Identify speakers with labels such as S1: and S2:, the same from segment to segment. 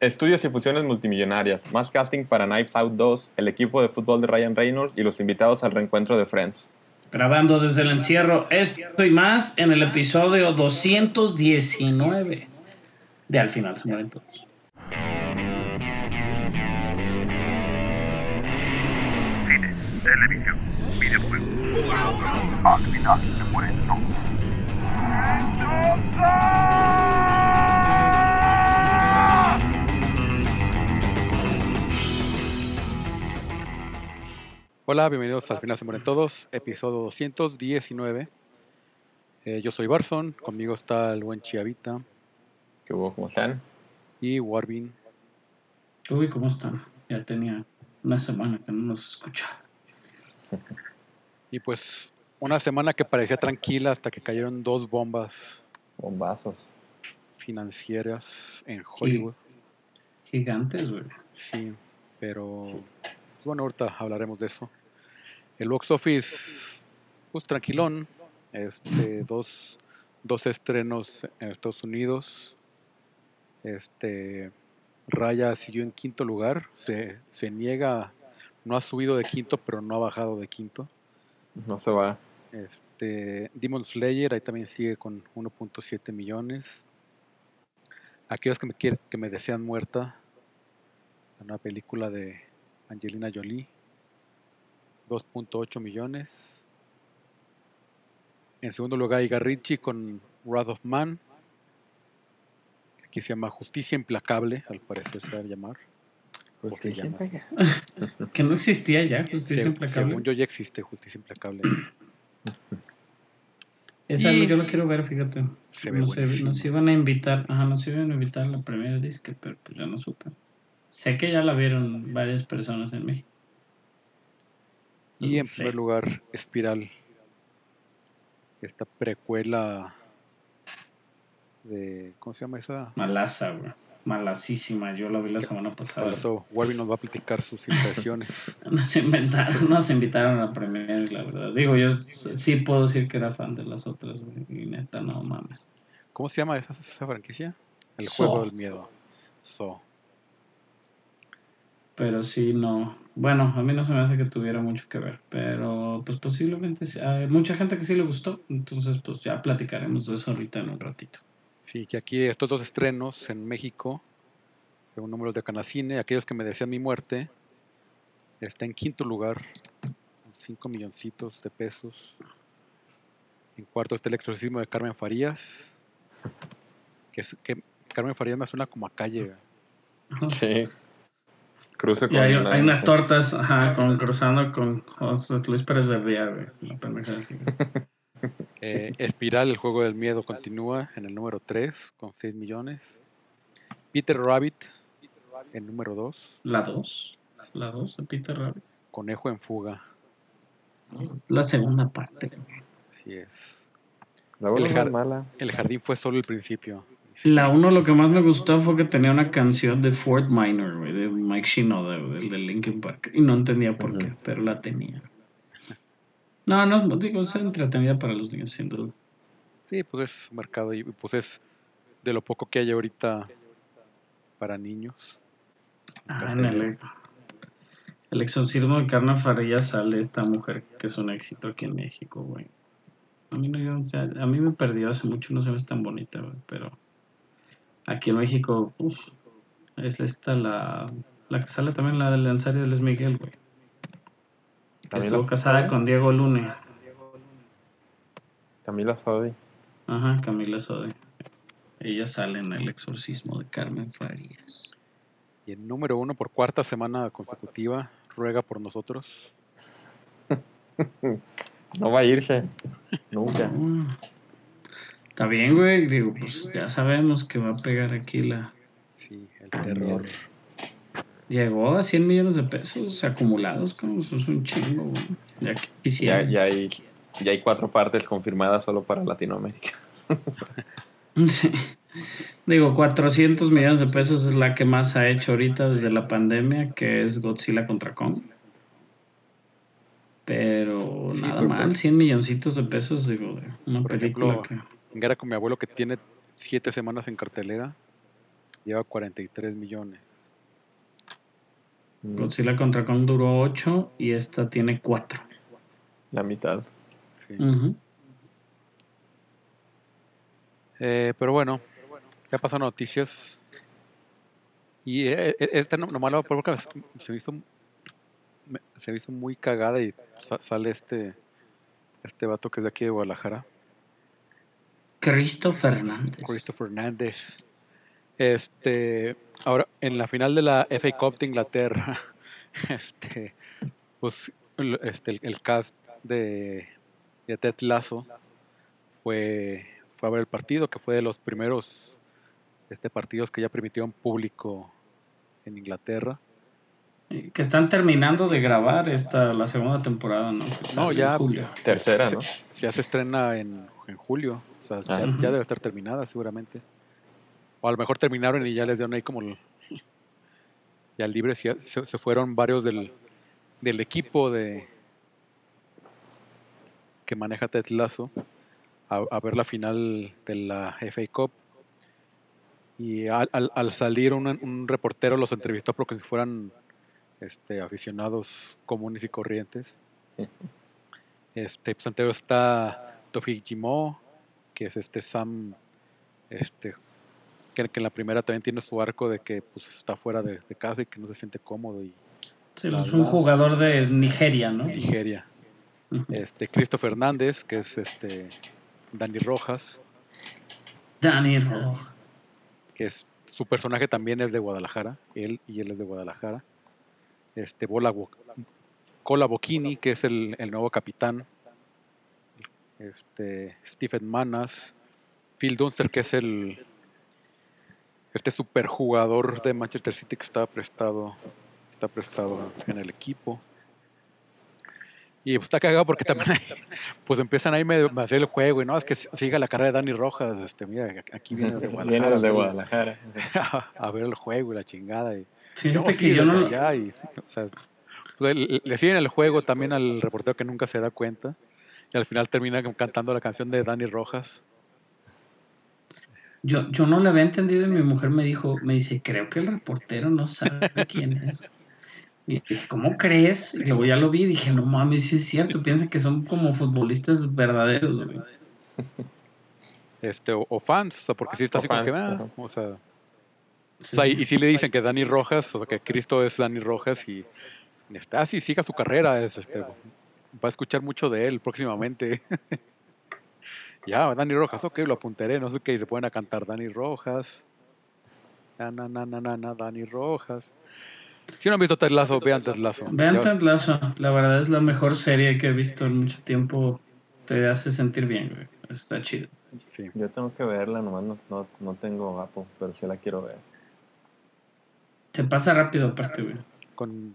S1: Estudios y fusiones multimillonarias, más casting para Knives Out 2, el equipo de fútbol de Ryan Reynolds y los invitados al reencuentro de Friends.
S2: Grabando desde el encierro, esto y más en el episodio 219 de Al final se mueren todos.
S3: Cine, televisión, videojuegos. Al final se mueren todos.
S4: Hola, bienvenidos al final se mueren todos, episodio 219. Eh, yo soy Barson, conmigo está el buen Chiavita
S1: ¿Qué hubo? ¿Cómo están?
S4: y Warvin.
S2: Uy, ¿cómo están? Ya tenía una semana que no nos escuchaba.
S4: Y pues una semana que parecía tranquila hasta que cayeron dos bombas
S1: Bombazos.
S4: financieras en Hollywood.
S2: Gigantes, güey.
S4: Sí, pero bueno, ahorita hablaremos de eso. El box office, pues tranquilón. Este, dos, dos estrenos en Estados Unidos. Este, Raya siguió en quinto lugar. Se, se niega, no ha subido de quinto, pero no ha bajado de quinto.
S1: No se va.
S4: Este, Demon Slayer ahí también sigue con 1.7 millones. Aquellos que me quieren, que me desean muerta, nueva película de Angelina Jolie, 2.8 millones. En segundo lugar, Iga Ricci con Wrath of Man. Aquí se llama Justicia Implacable, al parecer se va a llamar. Llama así.
S2: Que no existía ya, justicia
S4: Se-
S2: implacable.
S4: Según yo ya existe Justicia Implacable.
S2: Esa
S4: Y-
S2: yo lo quiero ver, fíjate.
S4: Se ve
S2: nos,
S4: buenísimo.
S2: nos iban a invitar, ajá, nos iban a invitar a la primera disque, pero pues ya no supe. Sé que ya la vieron varias personas en México.
S4: Y en
S2: sé.
S4: primer lugar, Espiral. Esta precuela de. ¿Cómo se llama esa?
S2: Malaza, güey. Malasísima. Yo la vi la semana pasada.
S4: Warby nos va a platicar sus impresiones.
S2: Nos inventaron, nos invitaron a y la verdad. Digo, yo sí puedo decir que era fan de las otras, güey. Y neta, no mames.
S4: ¿Cómo se llama esa, esa franquicia? El juego del miedo. So.
S2: Pero sí, no. Bueno, a mí no se me hace que tuviera mucho que ver. Pero pues posiblemente sí. hay mucha gente que sí le gustó. Entonces, pues ya platicaremos de eso ahorita en un ratito.
S4: Sí, que aquí estos dos estrenos en México, según números de Canacine, aquellos que me desean mi muerte, está en quinto lugar, con 5 milloncitos de pesos. En cuarto está el exorcismo de Carmen Farías, que, es- que Carmen Farías me suena como a calle.
S1: Sí. Cruce
S2: Y
S1: con
S2: hay,
S1: una-
S2: hay unas tortas, ajá, con, cruzando con José Luis Pérez Verdía, güey.
S4: Eh, Espiral, el juego del miedo, continúa en el número 3 con 6 millones. Peter Rabbit, el número 2,
S2: La 2. La 2 de Peter Rabbit.
S4: Conejo en fuga.
S2: La segunda parte.
S4: Así es.
S1: La
S4: el jar-
S1: mala.
S4: El jardín fue solo el principio.
S2: La 1 lo que más me gustó fue que tenía una canción de Fort Minor, güey, de Mike Shinoda, güey, el de Linkin Park. Y no entendía por qué, pero la tenía. No, no, digo, es entretenida para los niños, sin duda.
S4: Sí, pues es mercado y pues es de lo poco que hay ahorita para niños.
S2: Ah, en el, el exorcismo de Carmen Farías sale esta mujer que es un éxito aquí en México, güey. A mí, no, yo- o sea, a mí me perdió hace mucho, no se ve tan bonita, güey, pero aquí en México, uff, es esta la, la que sale también, la del lanzario de Luis Miguel, güey. Que estuvo casada
S1: Sodi.
S2: con Diego Lune.
S1: Camila Sodi.
S2: Ajá, Camila Sode. Ella sale en el exorcismo de Carmen Farías.
S4: Y el número uno por cuarta semana consecutiva ruega por nosotros.
S1: No va a irse. Nunca.
S2: Está bien, güey. Digo, pues ya sabemos que va a pegar aquí la.
S4: Sí, el terror.
S2: Llegó a 100 millones de pesos acumulados, como eso es un chingo, güey. Ya quisiera.
S1: ya, hay, ya hay cuatro partes confirmadas solo para Latinoamérica.
S2: Sí. Digo, 400 millones de pesos es la que más ha hecho ahorita desde la pandemia, que es Godzilla contra Kong. Pero
S4: Sí,
S2: nada mal, 100 milloncitos de pesos, digo, de una película
S4: ejemplo,
S2: que...
S4: Era con mi abuelo que tiene siete semanas en cartelera. lleva 43 millones.
S1: Mm,
S2: Godzilla contra Kong duró 8 y esta tiene 4.
S1: La mitad.
S4: Sí.
S2: Ujú.
S4: Eh, pero bueno, ya pasan noticias. Y eh, eh, esta no- nomás la porque se me hizo se me hizo muy cagada y sa- sale este este vato que es de aquí de Guadalajara,
S2: Cristo Fernández.
S4: Christopher Hernández. Este, ahora en la final de la FA Cup de Inglaterra, este, pues el, este, el, el cast de, de Ted Lasso fue, fue a ver el partido, que fue de los primeros este, partidos que ya permitieron público en Inglaterra.
S2: Que están terminando de grabar esta la segunda temporada, ¿no?
S4: No, ya,
S2: julio.
S1: Tercera,
S4: se-
S1: ¿no?
S4: Ya se estrena en, en julio, o sea, ya, ya debe estar terminada seguramente. O a lo mejor terminaron y ya les dieron ahí como el- ya libres, ya se, se fueron varios del, del equipo de que maneja Ted Lasso a, a ver la final de la FA Cup. Y al, al- al salir un, un reportero los entrevistó porque si fueran este, aficionados comunes y corrientes. Este, pues está Tofik Jimo, que es este Sam, este, que, que en la primera también tiene su arco de que pues está fuera de, de casa y que no se siente cómodo y
S2: Sí,
S4: La
S2: es un jugador de Nigeria, ¿no?
S4: Nigeria. Este, Cristo Fernández, que es este Dani Rojas,
S2: Danny Rojas.
S4: que es su personaje también es de Guadalajara, él y él es de Guadalajara. Este Bola Bo- Cola Bocchini, que es el, el nuevo capitán. Este Stephen Manas, Phil Dunster, que es el este superjugador de Manchester City que está prestado está prestado en el equipo. Y pues está cagado porque también hay- pues empiezan ahí a hacer el juego y no, es que siga la carrera de Dani Rojas, este, mira, aquí viene de Guadalajara.
S1: Viene
S4: a ver el juego y la chingada. Y,
S2: Fíjate
S4: no,
S2: que
S4: sí,
S2: yo no
S4: desde
S2: lo-
S4: allá y, o sea, pues, le, le siguen el juego también al reportero que nunca se da cuenta. Y al final termina cantando la canción de Dani Rojas.
S2: Yo, yo no le había entendido y mi mujer me dijo, me dice, creo que el reportero no sabe quién es. Y dije, ¿cómo crees? Y luego ya lo vi y dije, no mames, sí es cierto, piensa que son como futbolistas verdaderos, güey.
S4: Este, o, o fans, o sea, porque sí está
S1: O
S4: así como que,
S1: fans,
S4: ah, o sea,
S2: Sí.
S4: O sea, y, y sí le dicen que Dani Rojas, o sea, que Cristo es Dani Rojas y está así, siga su carrera, es, este, va a escuchar mucho de él próximamente. ya, Dani Rojas, ok, lo apuntaré, no sé qué, y se pueden a cantar Dani Rojas. Na, na, na, na, na, na, Dani Rojas. Si no han visto Ted Lasso, vean Ted Lasso.
S2: Vean Ted Lasso, la verdad es la mejor serie que he visto en mucho tiempo. Te hace sentir bien, güey. Está chido.
S4: sí.
S1: Yo tengo que verla, nomás no, no, no tengo Apple, pero sí la quiero ver.
S2: Se pasa rápido aparte, güey.
S4: Con,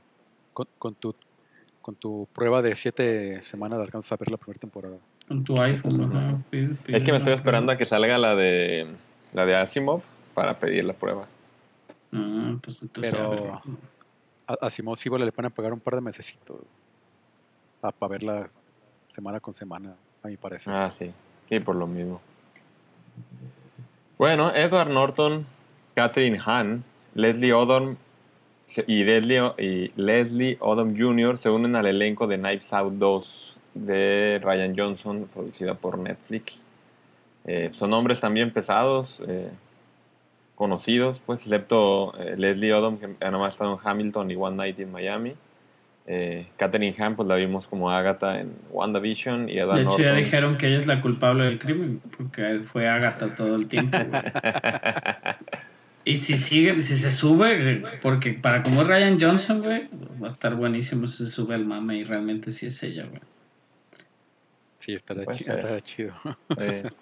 S4: con, con tu, con tu prueba de siete semanas alcanzas a ver la primera temporada.
S2: Con tu iPhone, ajá. Pide- pide
S1: Es que me estoy esperando a que salga la de la de Asimov para pedir la prueba.
S2: Ah, pues entonces, a ver.
S4: Pero a, a Simón Síbola le van a pagar un par de mesecitos para verla semana con semana, a mi parecer.
S1: Ah, sí. Sí, por lo mismo. Bueno, Edward Norton, Catherine Hahn, Leslie Odom y, Leslie, y Leslie Odom Jr. se unen al elenco de Knives Out 2 de Ryan Johnson, producida por Netflix. Eh, son nombres también pesados, eh, conocidos, pues, excepto eh, Leslie Odom, que ha nomás estado en Hamilton y One Night in Miami. Eh, Catherine Hahn, pues la vimos como Agatha en WandaVision y Edward
S2: De hecho, ya dijeron que ella es la culpable del crimen, porque fue Agatha todo el tiempo. Y si sigue, si se sube, porque para como es Ryan Johnson, güey, va a estar buenísimo si se sube el mame y realmente sí es ella, güey.
S4: Sí, estará, chido.
S1: Eh,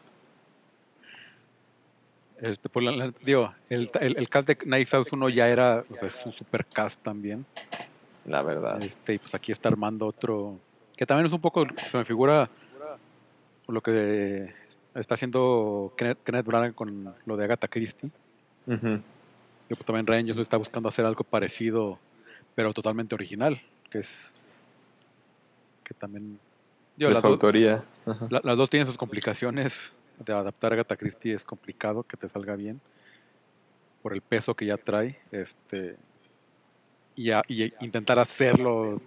S4: Este, por la- la- digo, el, el, el cast de Knives Out 1 ya era o sea, es un super cast también.
S1: la verdad.
S4: Este, y pues aquí está armando otro. Que también es un poco. Se me figura lo que está haciendo Kenneth, Kenneth Branagh con lo de Agatha Christie. Que pues también Ryan Johnson está buscando hacer algo parecido, pero totalmente original. Que es. Que también. digo,
S1: De
S4: las,
S1: su
S4: dos,
S1: autoría.
S4: La- las dos tienen sus complicaciones. De adaptar a Agatha Christie es complicado que te salga bien. por el peso que ya trae, este, y, a- y intentar hacerlo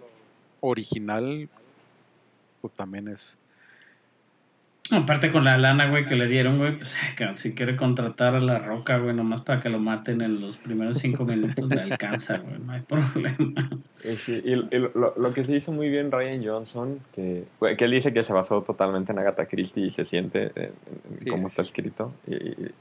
S4: original, pues también es,
S2: Aparte con la lana, güey, que le dieron, güey, pues si quiere contratar a la roca, güey, nomás para que lo maten en los primeros cinco minutos, le alcanza, güey, no hay problema.
S1: Y, sí, y- y lo, lo que se hizo muy bien Ryan Johnson, que, que él dice que se basó totalmente en Agatha Christie y se siente en, en
S4: Sí,
S1: cómo
S4: sí,
S1: está escrito. Y, y-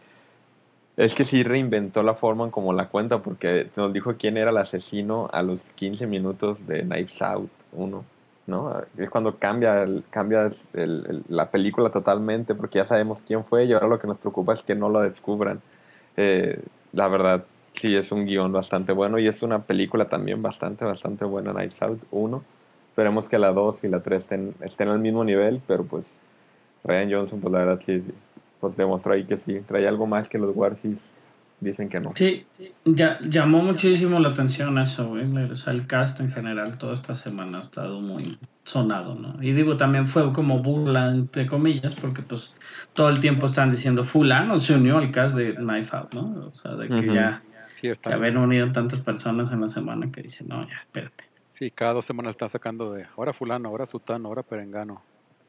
S1: es que sí reinventó la forma en cómo la cuenta, porque nos dijo quién era el asesino a los 15 minutos de Knives Out 1. ¿No? Es cuando cambia, el- cambia el- el- la película totalmente, porque ya sabemos quién fue y ahora lo que nos preocupa es que no lo descubran. Eh, la verdad, sí, es un guion bastante bueno y es una película también bastante, bastante buena, Knives Out 1. Esperemos que la 2 y la 3 estén, estén al mismo nivel, pero pues Ryan Johnson, pues la verdad sí, sí, pues demostró ahí que sí, trae algo más que los Warsis dicen que no.
S2: Sí, ya, llamó muchísimo la atención eso, güey. O sea, el cast en general toda esta semana ha estado muy sonado, ¿no? Y digo, también fue como burla, entre comillas, porque pues todo el tiempo están diciendo fulano se unió al cast de Knife Out, ¿no? O sea, de que
S1: Ujú.
S2: ya
S4: sí,
S2: se habían unido tantas personas en la semana que dicen, no, ya, espérate.
S4: sí, cada dos semanas están sacando de ahora fulano, ahora sutano, ahora perengano,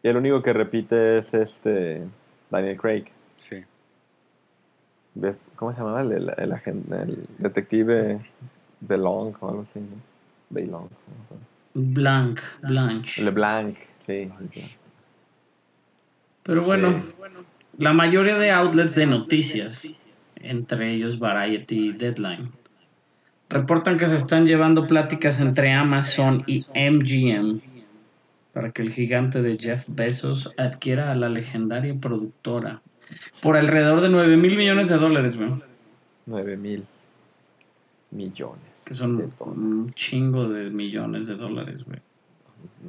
S1: Y el único que repite es este Daniel Craig.
S4: sí,
S1: ¿Cómo se llamaba? El, el, el el detective Belong o algo así, ¿no? Belong.
S2: Blanc, Blanche.
S1: LeBlanc, sí. sí.
S2: Pero bueno,
S1: Sí.
S2: la mayoría de outlets de noticias, entre ellos Variety y Deadline, reportan que se están llevando pláticas entre Amazon y MGM para que el gigante de Jeff Bezos adquiera a la legendaria productora por alrededor de 9 mil millones de dólares, güey,
S1: 9 mil millones.
S2: que son un chingo de millones de dólares, güey.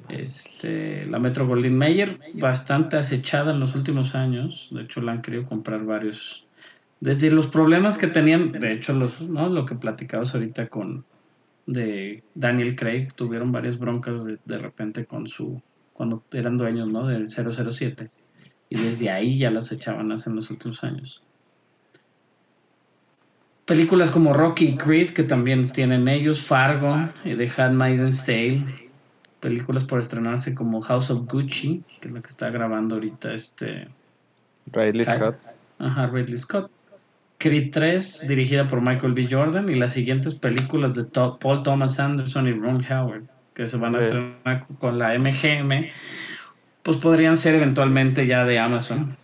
S2: Este, la Metro Goldwyn Mayer, bastante acechada en los últimos años. De hecho, la han querido comprar varios. Desde los problemas que tenían, de hecho, los, ¿no? lo que platicabas ahorita con de Daniel Craig, tuvieron varias broncas de, de repente con su. cuando eran dueños ¿no? del 007. Y desde ahí ya las echaban hace en los últimos años. Películas como Rocky y Creed, que también tienen ellos, Fargo, y The Handmaid's Tale, películas por estrenarse como House of Gucci, que es la que está grabando ahorita este
S1: Ridley. Scott.
S2: ajá, Ridley Scott. Creed 3, dirigida por Michael B. Jordan, y las siguientes películas de Paul Thomas Anderson y Ron Howard, que se van a
S1: Sí.
S2: estrenar con la MGM, pues podrían ser eventualmente ya de Amazon.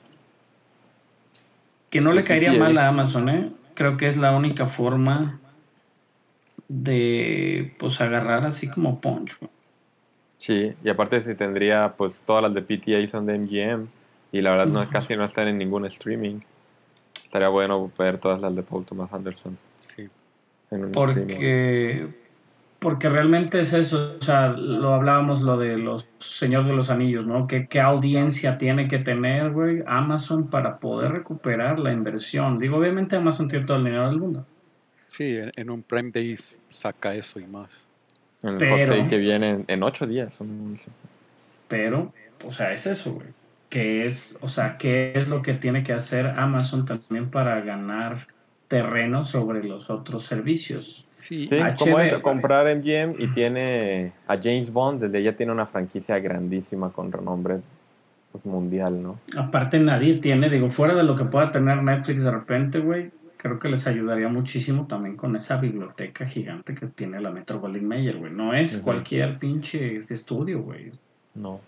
S2: Que no le
S1: ¿Y qué
S2: caería mal a Amazon, ¿eh? Creo que es la única forma de, pues, agarrar así como punch.
S1: Sí, y aparte si tendría, pues todas las de PTA son de MGM y la verdad no, casi no están en ningún streaming. Estaría bueno ver todas las de Paul Thomas Anderson
S4: sí,
S1: en un streaming.
S2: Porque, porque realmente es eso, o sea, lo hablábamos lo de los Señor de los Anillos, ¿no? ¿Qué, qué audiencia tiene que tener, güey, Amazon para poder recuperar la inversión? Digo, obviamente Amazon tiene todo el dinero del mundo,
S4: sí, en, en un Prime Day saca eso y más.
S1: En el
S2: pero-
S1: que viene en, en ocho días.
S2: pero, o sea, es eso, güey. ¿Qué es, o sea, qué es lo que tiene que hacer Amazon también para ganar terreno sobre los otros servicios?
S4: Sí,
S1: Sí, como es comprar MGM y tiene a James Bond, desde ya tiene una franquicia grandísima con renombre pues, mundial, ¿no?
S2: Aparte nadie tiene, digo, fuera de lo que pueda tener Netflix de repente, güey, creo que les ayudaría muchísimo también con esa biblioteca gigante que tiene la Metro Goldwyn Mayer, güey. No es cualquier pinche estudio, güey.
S1: No.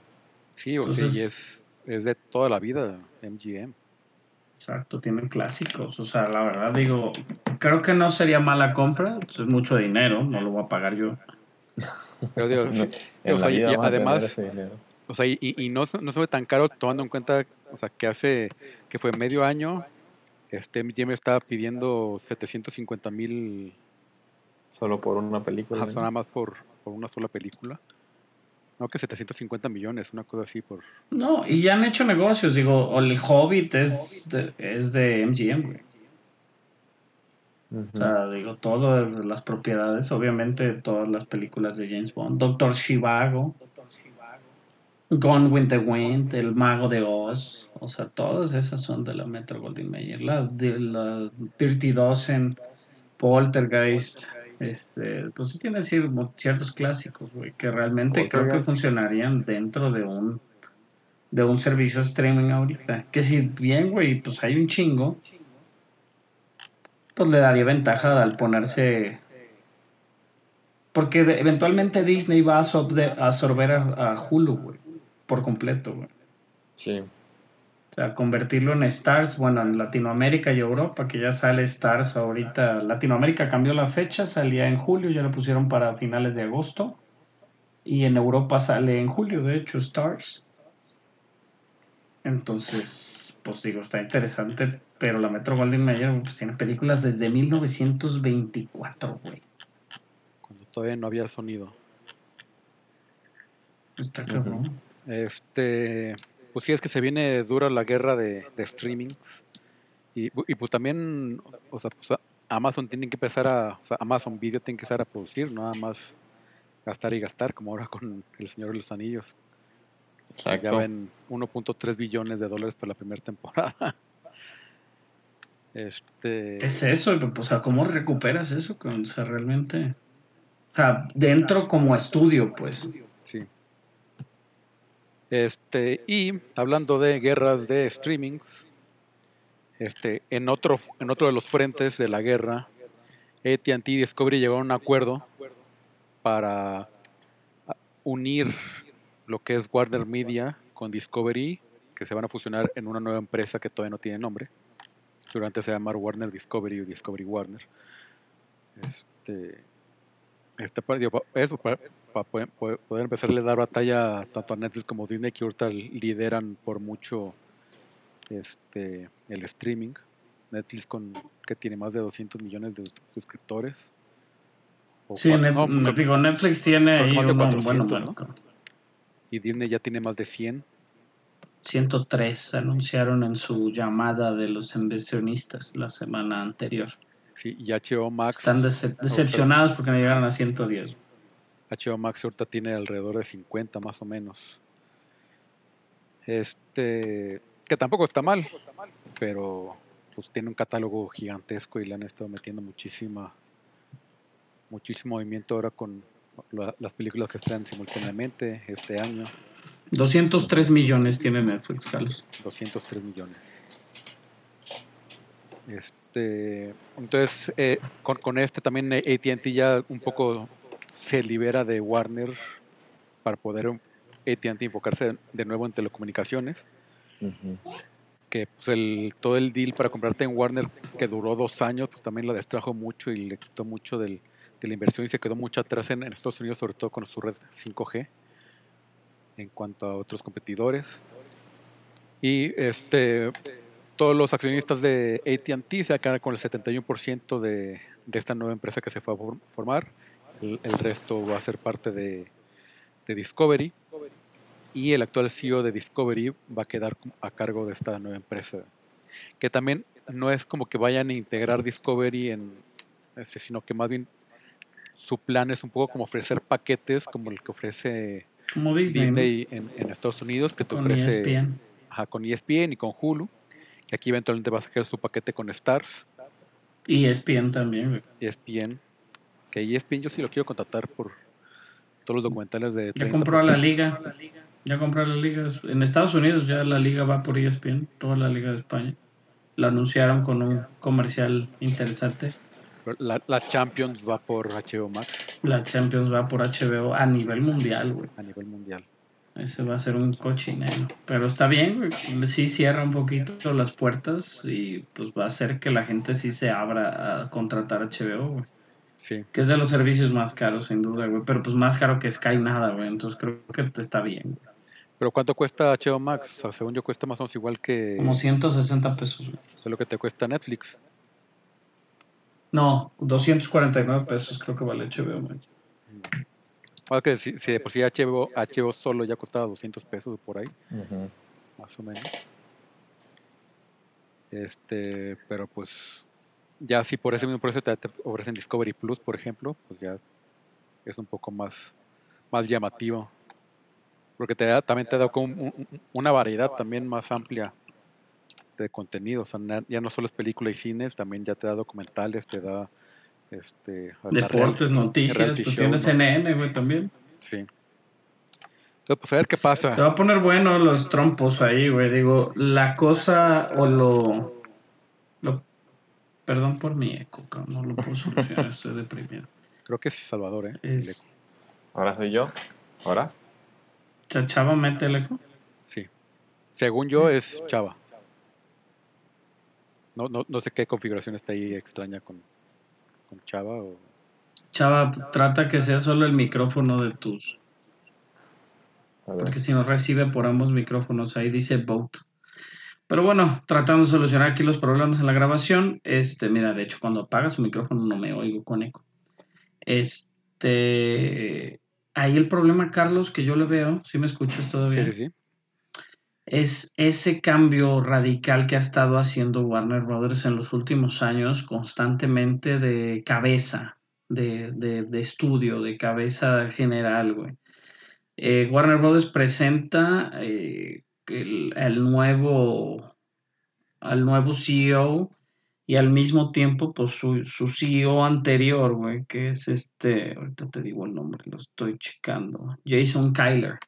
S4: sí, o
S2: Entonces-
S4: sí, y es, es de toda la vida MGM.
S2: Exacto, tienen clásicos. O sea, la verdad, digo, creo que no sería mala compra. Es mucho dinero, no lo voy a pagar yo.
S4: Pero digo, sí, o sea, y- además, o sea, y, y no, se- no se ve tan caro tomando en cuenta, o sea, que hace, que fue medio año, este MGM estaba pidiendo 750 mil
S1: Solo por una película. ¿no?
S4: nada más por, por una sola película. No, que 750 millones, una cosa así por...
S2: No, y ya han hecho negocios. Digo, o el Hobbit es de, es de MGM, güey. O sea, digo, todas las propiedades, obviamente todas las películas de James Bond, Doctor Shivago, Gone with the Wind, El Mago de Oz, o sea, todas esas son de la Metro Goldwyn Mayer. La, de la Dirty Dozen, Poltergeist, este, pues sí tiene ciertos clásicos, güey, que realmente creo que funcionarían dentro de un de un servicio streaming ahorita. Que si bien, güey, pues hay un chingo, pues le daría ventaja al ponerse porque eventualmente Disney va a absorber, a Hulu, güey, por completo, güey.
S1: Sí.
S2: O sea, convertirlo en Stars, bueno, en Latinoamérica y Europa, que ya sale Stars ahorita. Latinoamérica cambió la fecha, salía en julio, ya lo pusieron para finales de agosto. Y en Europa sale en julio, de hecho, Stars. Entonces, pues digo, está interesante, pero la Metro Golden Mayer pues, tiene películas desde 1924, güey.
S4: Cuando todavía no había sonido.
S2: Está cabrón.
S4: Este, pues sí, es que se viene dura la guerra de, de streaming. Y, y pues también, o sea, pues, Amazon tiene que empezar a, o sea, Amazon Video tiene que empezar a producir, nada más gastar y gastar, como ahora con El Señor de los Anillos. que Ya
S1: Exacto.
S4: ven 1.3 billones de dólares por la primera temporada. Este,
S2: Es eso, pues, o sea, ¿cómo recuperas eso? O sea, realmente. O sea, dentro como estudio, pues.
S4: Sí. Este, y hablando de guerras de streamings, este, en otro, en otro de los frentes de la guerra, AT&T y Discovery llegaron a un acuerdo para unir lo que es Warner Media con Discovery, que se van a fusionar en una nueva empresa que todavía no tiene nombre. Seguramente se va a llamar Warner Discovery o Discovery Warner. Este, este, eso para, poder, poder- empezarle a dar batalla tanto a Netflix como Disney que ahorita lideran por mucho este el streaming Netflix con que tiene más de 200 millones de suscriptores O
S2: Sí, Net-
S4: no, con-
S2: digo, Netflix tiene ahí
S4: más de
S2: uno,
S4: 400,
S2: bueno,
S4: ¿no?
S2: bueno,
S4: y Disney ya tiene más de 100
S2: 103 anunciaron en su llamada de los inversionistas la semana anterior.
S4: sí, y HBO Max
S2: Están dece- decepcionados porque no llegaron a 110.
S4: HBO Max ahorita tiene alrededor de 50 más o menos. Este, que tampoco está mal, pero pues tiene un catálogo gigantesco y le han estado metiendo muchísima muchísimo movimiento ahora con la- las películas que están simultáneamente este año,
S2: 203 millones tiene Netflix, Carlos.
S4: 203 millones. Este, entonces, eh, con, con este también AT&T ya un poco se libera de Warner para poder AT&T enfocarse de nuevo en telecomunicaciones. Que pues, el, todo el deal para comprarte en Warner que duró dos años, pues también lo distrajo mucho y le quitó mucho del, de la inversión y se quedó mucho atrás en, en Estados Unidos, sobre todo con su red 5G en cuanto a otros competidores. Y este todos los accionistas de AT&T se van a quedar con el 71% de, de esta nueva empresa que se fue a for- formar. El, el resto va a ser parte de, de Discovery. Y el actual CEO de Discovery va a quedar a cargo de esta nueva empresa. Que también no es como que vayan a integrar Discovery en, este, sino que más bien su plan es un poco como ofrecer paquetes como el que ofrece
S2: Como Disney,
S4: en, en Estados Unidos, que te
S2: con
S4: ofrece
S2: ESPN.
S4: ajá, con ESPN y con Hulu, que aquí eventualmente vas a sacar su paquete con Stars,
S2: Y ESPN también.
S4: ESPN, que ESPN yo sí lo quiero contratar por todos los documentales de
S2: Ya
S4: 30
S2: compró a la liga. Ya compró a la liga. En Estados Unidos ya la liga va por ESPN, toda la liga de España. La anunciaron con un comercial interesante.
S4: la Champions va por HBO Max
S2: La Champions va por HBO a nivel mundial, güey.
S4: a nivel mundial.
S2: Ese va a ser un cochinero. Pero está bien, güey. Sí cierra un poquito las puertas y pues va a hacer que la gente sí se abra a contratar HBO, güey.
S4: Sí,
S2: Que es de los servicios más caros, sin duda, güey. Pero pues más caro que Sky nada, güey. Entonces creo que te está bien.
S4: pero ¿cuánto cuesta HBO Max? O sea, según yo cuesta más o menos igual que,
S2: Como 160 pesos, güey.
S4: que lo que te cuesta Netflix.
S2: No, 249 pesos creo que vale HBO, güey.
S4: O que si, si de por sí HBO, HBO solo ya costaba 200 pesos por ahí. Más o menos. Este, pero pues ya si por ese mismo precio te, ofrecen Discovery Plus, por ejemplo, pues ya es un poco más, más llamativo. Porque te da, también te da como un- un- una variedad también más amplia de contenido. O sea, ya no solo es película y cines, también ya te da documentales, te da este,
S2: Deportes,
S4: real-
S2: noticias, pues
S4: show,
S2: tiene
S4: ¿no?
S2: CNN, güey, también.
S4: Sí. Entonces, pues a ver qué pasa.
S2: Se va a poner bueno los trompos ahí, güey. Digo, la cosa o lo perdón por mi eco, no lo puedo solucionar, estoy deprimido.
S4: Creo que es Salvador, ¿eh? El
S2: Es...
S4: eco.
S1: Ahora soy yo. ¿Ahora?
S2: Chachaba mete el eco.
S4: Sí. Según yo es Chava. No, no, no sé qué configuración está ahí extraña con, con Chava o...
S2: Chava, trata que sea solo el micrófono de tus... Porque si no recibe por ambos micrófonos, ahí dice vote. Pero bueno, tratando de solucionar aquí los problemas en la grabación, este, mira, de hecho, cuando apaga su micrófono no me oigo con eco. Este, ahí el problema, Carlos, que yo le veo, si me escuchas
S4: Sí,
S2: todavía,
S4: sí, sí.
S2: es ese cambio radical que ha estado haciendo Warner Brothers en los últimos años constantemente de cabeza, de, de- de estudio, de cabeza general, güey. Eh, Warner Brothers presenta eh, el, nuevo, al nuevo CEO y al mismo tiempo, pues su, su CEO anterior, güey, que es este, ahorita te digo el nombre, lo estoy checando, Jason Kyler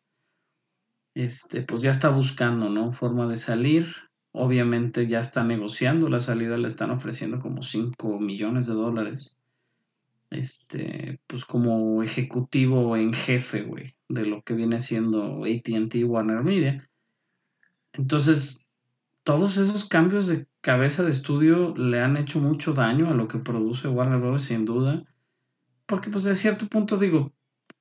S2: este, pues ya está buscando, ¿no? Forma de salir. Obviamente ya está negociando la salida, le están ofreciendo como 5 millones de dólares. Este, pues como ejecutivo en jefe, güey, de lo que viene siendo ATT Warner Media. Entonces, todos esos cambios de cabeza de estudio le han hecho mucho daño a lo que produce Warner Bros. sin duda. Porque pues de cierto punto digo,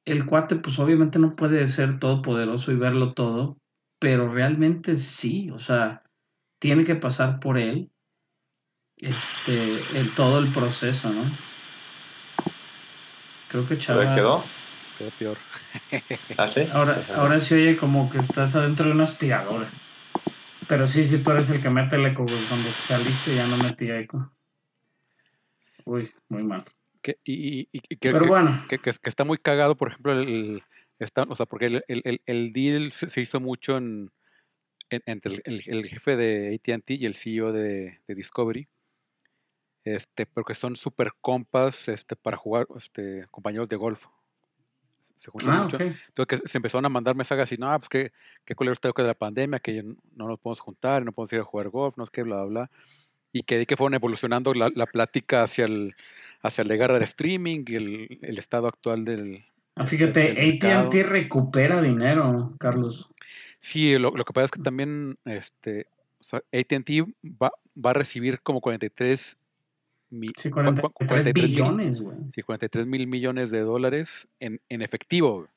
S2: el cuate pues obviamente no puede ser todopoderoso y verlo todo, pero realmente sí, o sea, tiene que pasar por él este, el, todo el proceso, ¿no? Creo que
S1: A
S2: Chava...
S1: ¿quedó?
S4: Quedó peor.
S1: ¿Ah, sí?
S2: Ahora, ahora se oye como que estás adentro de una aspiradora. Pero sí, sí, tú eres el que mete el eco, güey. Cuando saliste ya no metía eco. Uy, muy mal.
S4: Que- y, y- y que,
S2: Pero
S4: que-
S2: bueno,
S4: que- está muy cagado, por ejemplo, el, está, o sea, porque el, el- el- deal se, hizo mucho en, en- entre el, el- el jefe de AT&T y el CEO de, de Discovery, este, porque son super compas este, para jugar, este, compañeros de golf. Se juntan
S2: ah,
S4: mucho. Entonces que se empezaron a mandar mensajes así, no, pues que qué culero está que de la pandemia, que no nos podemos juntar, no podemos ir a jugar golf, no sé qué, bla, bla, bla. Y que de que fueron evolucionando la, la plática hacia el, hacia la guerra de streaming y el, el estado actual del...
S2: Ah, fíjate. AT&T recupera dinero, Carlos.
S4: Sí, lo, lo que pasa es que también este, o sea, AT&T va, va a recibir como 43, mi-
S2: Sí,
S4: cua- cua-
S2: 43
S4: mil-
S2: billones, güey.
S4: Sí, 43 mil millones de dólares en, en efectivo.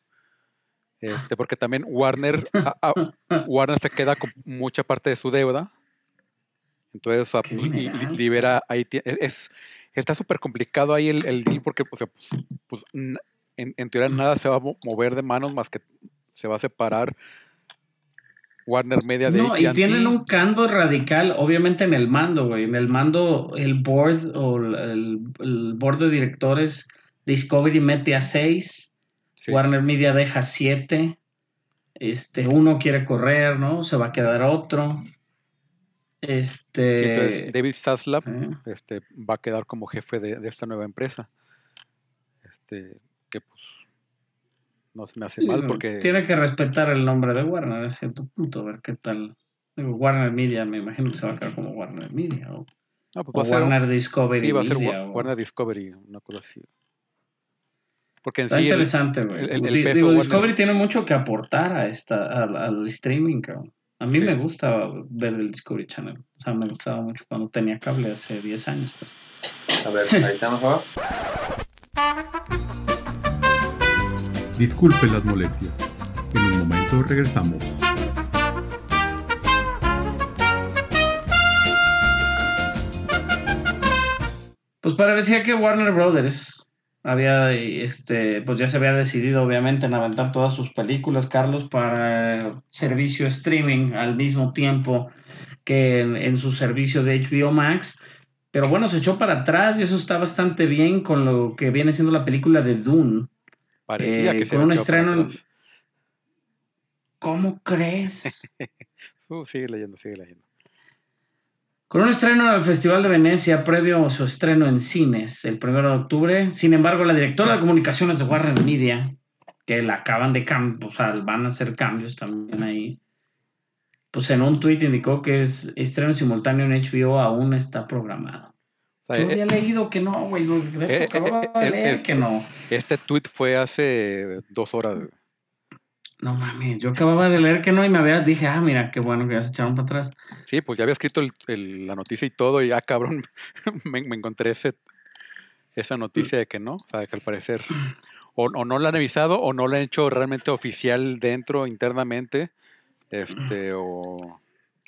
S4: Este, porque también Warner, a- a- Warner se queda con mucha parte de su deuda. Entonces, o sea, pues, li- libera ahí. e, Es, está súper complicado ahí el, el deal porque, o sea, pues, en, en teoría nada se va a mo- mover de manos más que se va a separar Warner Media de
S2: No, y tienen un cambio radical, obviamente en el mando, güey. En el mando, el board o el, el board de directores, Discovery mete a 6,
S4: Sí.
S2: Warner Media deja 7. Este, uno quiere correr, ¿no? Se va a quedar otro.
S4: Sí,
S2: Este.
S4: entonces David Zaslav
S2: eh,
S4: este, va a quedar como jefe de, de esta nueva empresa. Este, que pues no se me hace mal porque
S2: Tiene que respetar el nombre de Warner a cierto punto, a ver qué tal. Digo, Warner Media, me imagino que se va a quedar como Warner Media o,
S4: no, pues
S2: o
S4: va a ser un-
S2: Warner Discovery
S4: sí, va a ser
S2: Media.
S4: Wa-
S2: o-
S4: Warner Discovery, una cosa así. Porque en
S2: Está
S4: sí
S2: interesante, güey. Digo,
S4: Warner-
S2: Discovery tiene mucho que aportar a esta, al, al streaming, cabrón. A mí
S4: Sí.
S2: me gusta ver el Discovery Channel. O sea, me gustaba mucho cuando tenía cable hace 10 años, pues.
S1: A ver, ahí estamos ahora.
S5: Disculpe las molestias. En un momento regresamos.
S2: Pues parecía que Warner Brothers había, este, pues ya se había decidido obviamente en aventar todas sus películas, Carlos, para servicio streaming al mismo tiempo que en, en su servicio de HBO Max. Pero bueno, se echó para atrás y eso está bastante bien con lo que viene siendo la película de Dune.
S4: Parecía
S2: eh,
S4: que se
S2: con un estreno. ¿Cómo crees?
S4: Uh, sigue leyendo, sigue leyendo.
S2: Con un estreno al Festival de Venecia previo a su estreno en cines el 1 de octubre. Sin embargo, la directora de comunicaciones de Warner Media, que la acaban de cambiar, o sea, van a hacer cambios también ahí, pues en un tuit indicó que es estreno simultáneo en HBO aún está programado.
S4: O sea,
S2: Yo había
S4: eh,
S2: leído que no, güey.
S4: eh,
S2: acababa
S4: eh,
S2: de
S4: eh,
S2: leer
S4: es-
S2: que no.
S4: este tweet fue hace dos horas. güey.
S2: No mames, yo acababa de leer que no y me habías dije, ah, mira, qué bueno que ya se echaron para atrás.
S4: Sí, pues ya había escrito el- el- la noticia y todo, y ya cabrón, me, me encontré ese, esa noticia de que no, o sea, que al parecer o, o no la han avisado o no la han hecho realmente oficial dentro, internamente, este, o,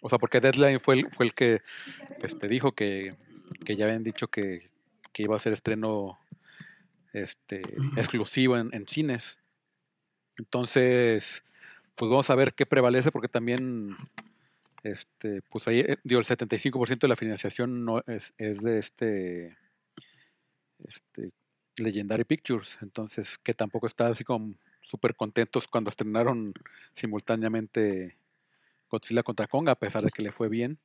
S4: o sea, porque Deadline fue el, fue el que este, dijo que, que ya habían dicho que, que iba a ser estreno este, exclusivo en, en cines. Entonces, pues vamos a ver qué prevalece, porque también, este, pues ahí, eh, digo, el 75% de la financiación no es, es de este, este, Legendary Pictures, entonces, que tampoco está así como súper contentos cuando estrenaron simultáneamente Godzilla contra Kong, a pesar de que le fue bien.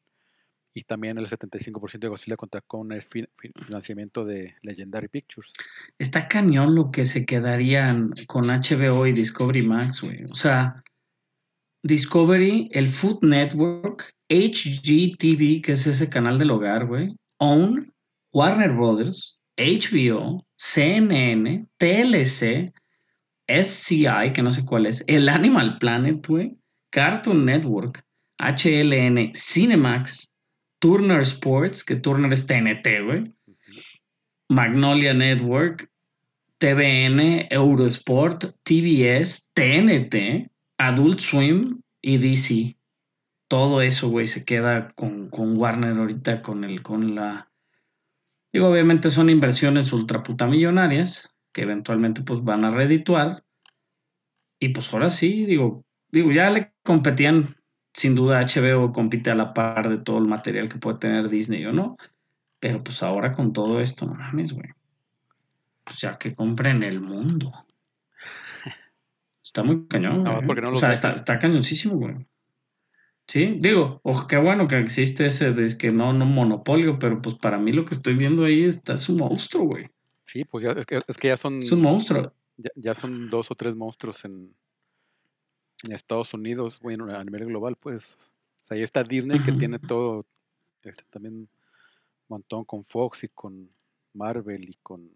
S4: Y también el 75% de Godzilla contra Kong es fin- fin- financiamiento de Legendary Pictures.
S2: Está cañón lo que se quedarían con HBO y Discovery Max, güey. O sea, Discovery, el Food Network, HGTV, que es ese canal del hogar, güey. OWN, Warner Brothers, HBO, CNN, TLC, SCI, que no sé cuál es, el Animal Planet, güey. Cartoon Network, HLN, Cinemax, Turner Sports, que Turner es TNT, güey. Magnolia Network, TVN, Eurosport, TBS, TNT, Adult Swim y DC. Todo eso, güey, se queda con, con Warner ahorita con el, con la. Digo, obviamente son inversiones ultra puta millonarias que eventualmente pues van a redituar. Y pues ahora sí, digo, digo, ya le competían, sin duda HBO compite a la par de todo el material que puede tener Disney o no. Pero pues ahora con todo esto, no mames, güey. Pues ya que compren el mundo. Está muy cañón, güey.
S4: porque no
S2: o
S4: los
S2: sea,
S4: dejan.
S2: está, está cañoncísimo, güey. Sí, digo, ojo, qué bueno que existe ese de que no, no monopolio, pero pues para mí lo que estoy viendo ahí está, es un monstruo, güey.
S4: Sí, pues ya, es, que, es que ya son
S2: Es un monstruo.
S4: ya, ya son dos o tres monstruos en, en Estados Unidos, bueno, a nivel global, pues. O sea, ahí está Disney que tiene todo, este, también un montón con Fox y con Marvel y con...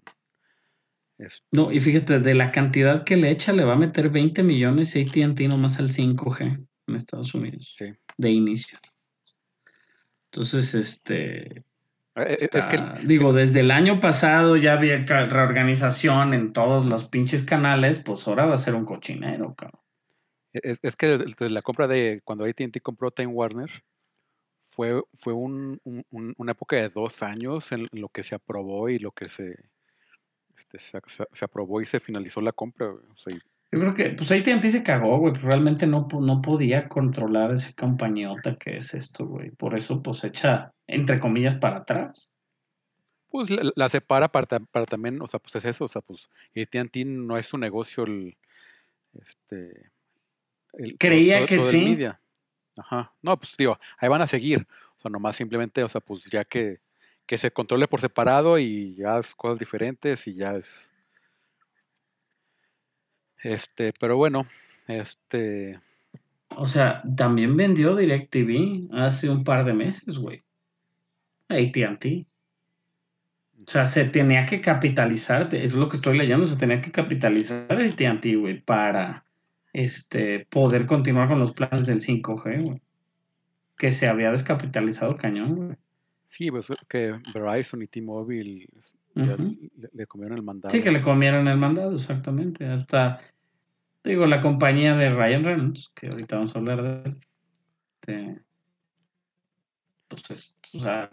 S4: este,
S2: No, y fíjate, de la cantidad que le echa, le va a meter 20 millones AT&T nomás al 5G en Estados Unidos,
S4: sí.
S2: de inicio. Entonces, este,
S4: Eh, eh, Es que
S2: digo, desde el año pasado ya había reorganización en todos los pinches canales, pues ahora va a ser un cochinero, cabrón.
S4: Es, es que desde la compra de cuando AT&T compró Time Warner fue fue un, un- un- una época de dos años en lo que se aprobó y lo que se este, se, se- aprobó y se finalizó la compra. O sea,
S2: Yo creo que, pues AT&T se cagó, güey, pues realmente no, no podía controlar esa compañota que es esto, güey. Por eso, pues echa, entre comillas, para atrás.
S4: pues la, la separa para, para también, o sea, pues es eso, o sea, pues AT&T no es su negocio el este el,
S2: Creía
S4: todo-
S2: que
S4: todo el
S2: sí.
S4: media. Ajá. No, pues digo, ahí van a seguir. O sea, nomás simplemente, o sea, pues ya que, que se controle por separado y ya es cosas diferentes y ya es. Este, pero bueno, este.
S2: O sea, también vendió DirecTV hace un par de meses, güey. AT&T. O sea, se tenía que capitalizar, es lo que estoy leyendo, se tenía que capitalizar AT&T, güey, para este, poder continuar con los planes del 5G, güey. Que se había descapitalizado cañón, güey.
S4: Sí, pues que Verizon y T-Mobile le, le comieron el mandado.
S2: Sí, que le comieron el mandado, exactamente. Hasta, digo, la compañía de Ryan Reynolds, que ahorita vamos a hablar de él, este, pues es, o sea,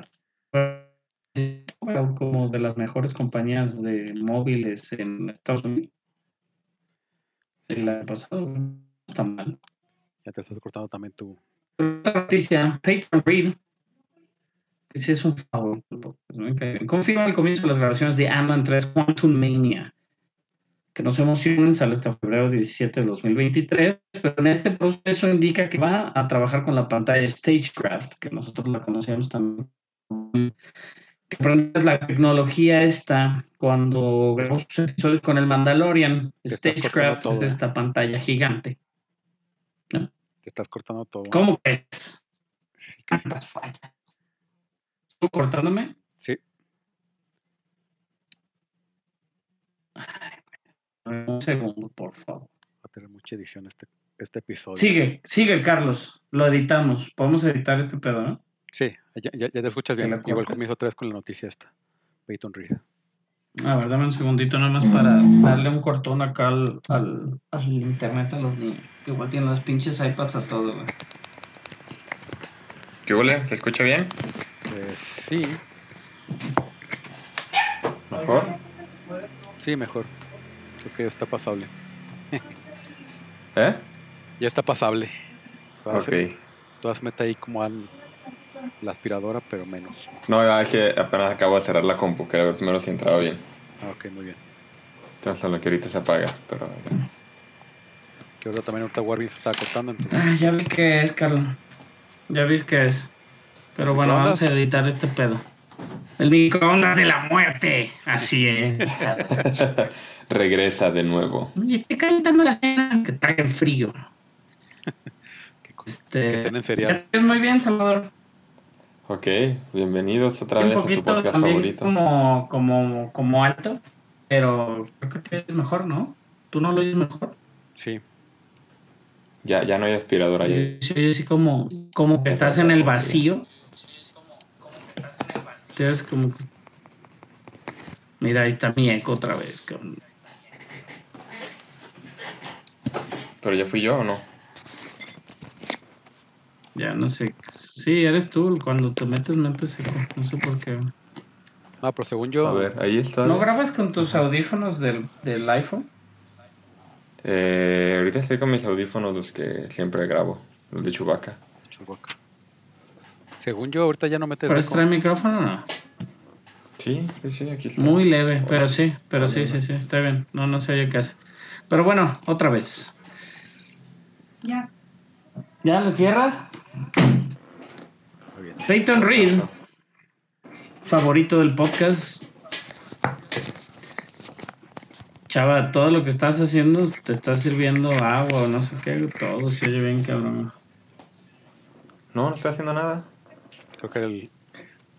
S2: como de las mejores compañías de móviles en Estados Unidos. El año pasado, no está mal.
S4: Ya te estás cortando también tu.
S2: Otra noticia, Peyton Reed, que sí es un bien. confirma el comienzo de las grabaciones de Ant-Man 3 Quantum Mania. que no se emocionen, sale hasta febrero 17 de 2023, pero en este proceso indica que va a trabajar con la pantalla Stagecraft, que nosotros la conocemos también. Que aprendes la tecnología esta cuando grabamos sus episodios con el Mandalorian. Stagecraft es esta pantalla gigante.
S4: Te estás cortando todo.
S2: ¿Cómo crees?
S4: Sí, que sí.
S2: ¿Cuántas fallas? ¿Estoy cortándome?
S4: Sí.
S2: Un segundo, por favor.
S4: Va a tener mucha edición este, este episodio.
S2: Sigue, sigue, Carlos. Lo editamos. Podemos editar este pedo, ¿no?
S4: Sí, ya, ya, ya te escuchas
S2: ¿Te
S4: bien. Igual comienzo otra vez con la noticia esta. Peyton Reed.
S2: A ver, dame un segundito nada más para darle un cortón acá al, al, al internet a los niños. Que igual tienen las pinches iPads a todo, güey.
S1: ¿Qué huele? ¿Se escucha bien?
S4: Pues sí,
S1: ¿Mejor?
S4: sí, mejor. Creo que ya está pasable.
S1: ¿Eh?
S4: Ya está pasable. Todas,
S1: Ok.
S4: todas mete ahí como al, la aspiradora, pero menos.
S1: No, ya es que apenas acabo de cerrar la compu. Quería ver primero si entraba bien.
S4: Ah, ok, muy bien.
S1: Entonces lo que ahorita se apaga. Pero ya.
S4: Que ahora también ahorita Warby se está cortando, entonces.
S2: Ah, ya vi que es, Carlos. Ya vi que es. Pero bueno, vamos a editar este pedo. El microondas de la muerte. Así es.
S1: Regresa de nuevo.
S2: Oye, estoy calentando la cena. Que está en frío. Este,
S4: que cenen cereal.
S2: Es muy bien, Salvador.
S1: Ok, bienvenidos otra
S2: un
S1: vez a su podcast
S2: también
S1: favorito.
S2: como, como, como alto, pero creo que te oyes mejor, ¿no? ¿Tú no lo oyes mejor?
S4: Sí,
S1: Ya, ya no hay aspiradora ahí.
S2: Se oye así como, como que estás en el vacío. Te oyes como que- Mira, ahí está mi eco otra vez.
S1: ¿Pero ya fui yo o no?
S2: Ya no sé. Sí, eres tú. Cuando te metes, metes eco. No sé por qué.
S4: Ah, pero según yo,
S1: A ver, ahí está.
S2: ¿No grabas con tus audífonos del, del iPhone?
S1: Eh, ahorita estoy con mis audífonos, los que siempre grabo, los de Chewbacca.
S4: Chewbacca. Según yo, ahorita ya no metes
S2: ¿Puedes
S4: eco.
S2: traer micrófono o no?
S1: Sí, sí, sí, aquí está.
S2: Muy leve, pero sí, pero sí, sí, sí, está bien. No, no se oye casi. Pero bueno, otra vez.
S6: Ya.
S2: ¿Ya le cierras? Peyton Reed, favorito del podcast. Chava, todo lo que estás haciendo, te está sirviendo agua o no sé qué, todo se oye bien, cabrón.
S1: No, no estoy haciendo nada.
S4: Creo que el,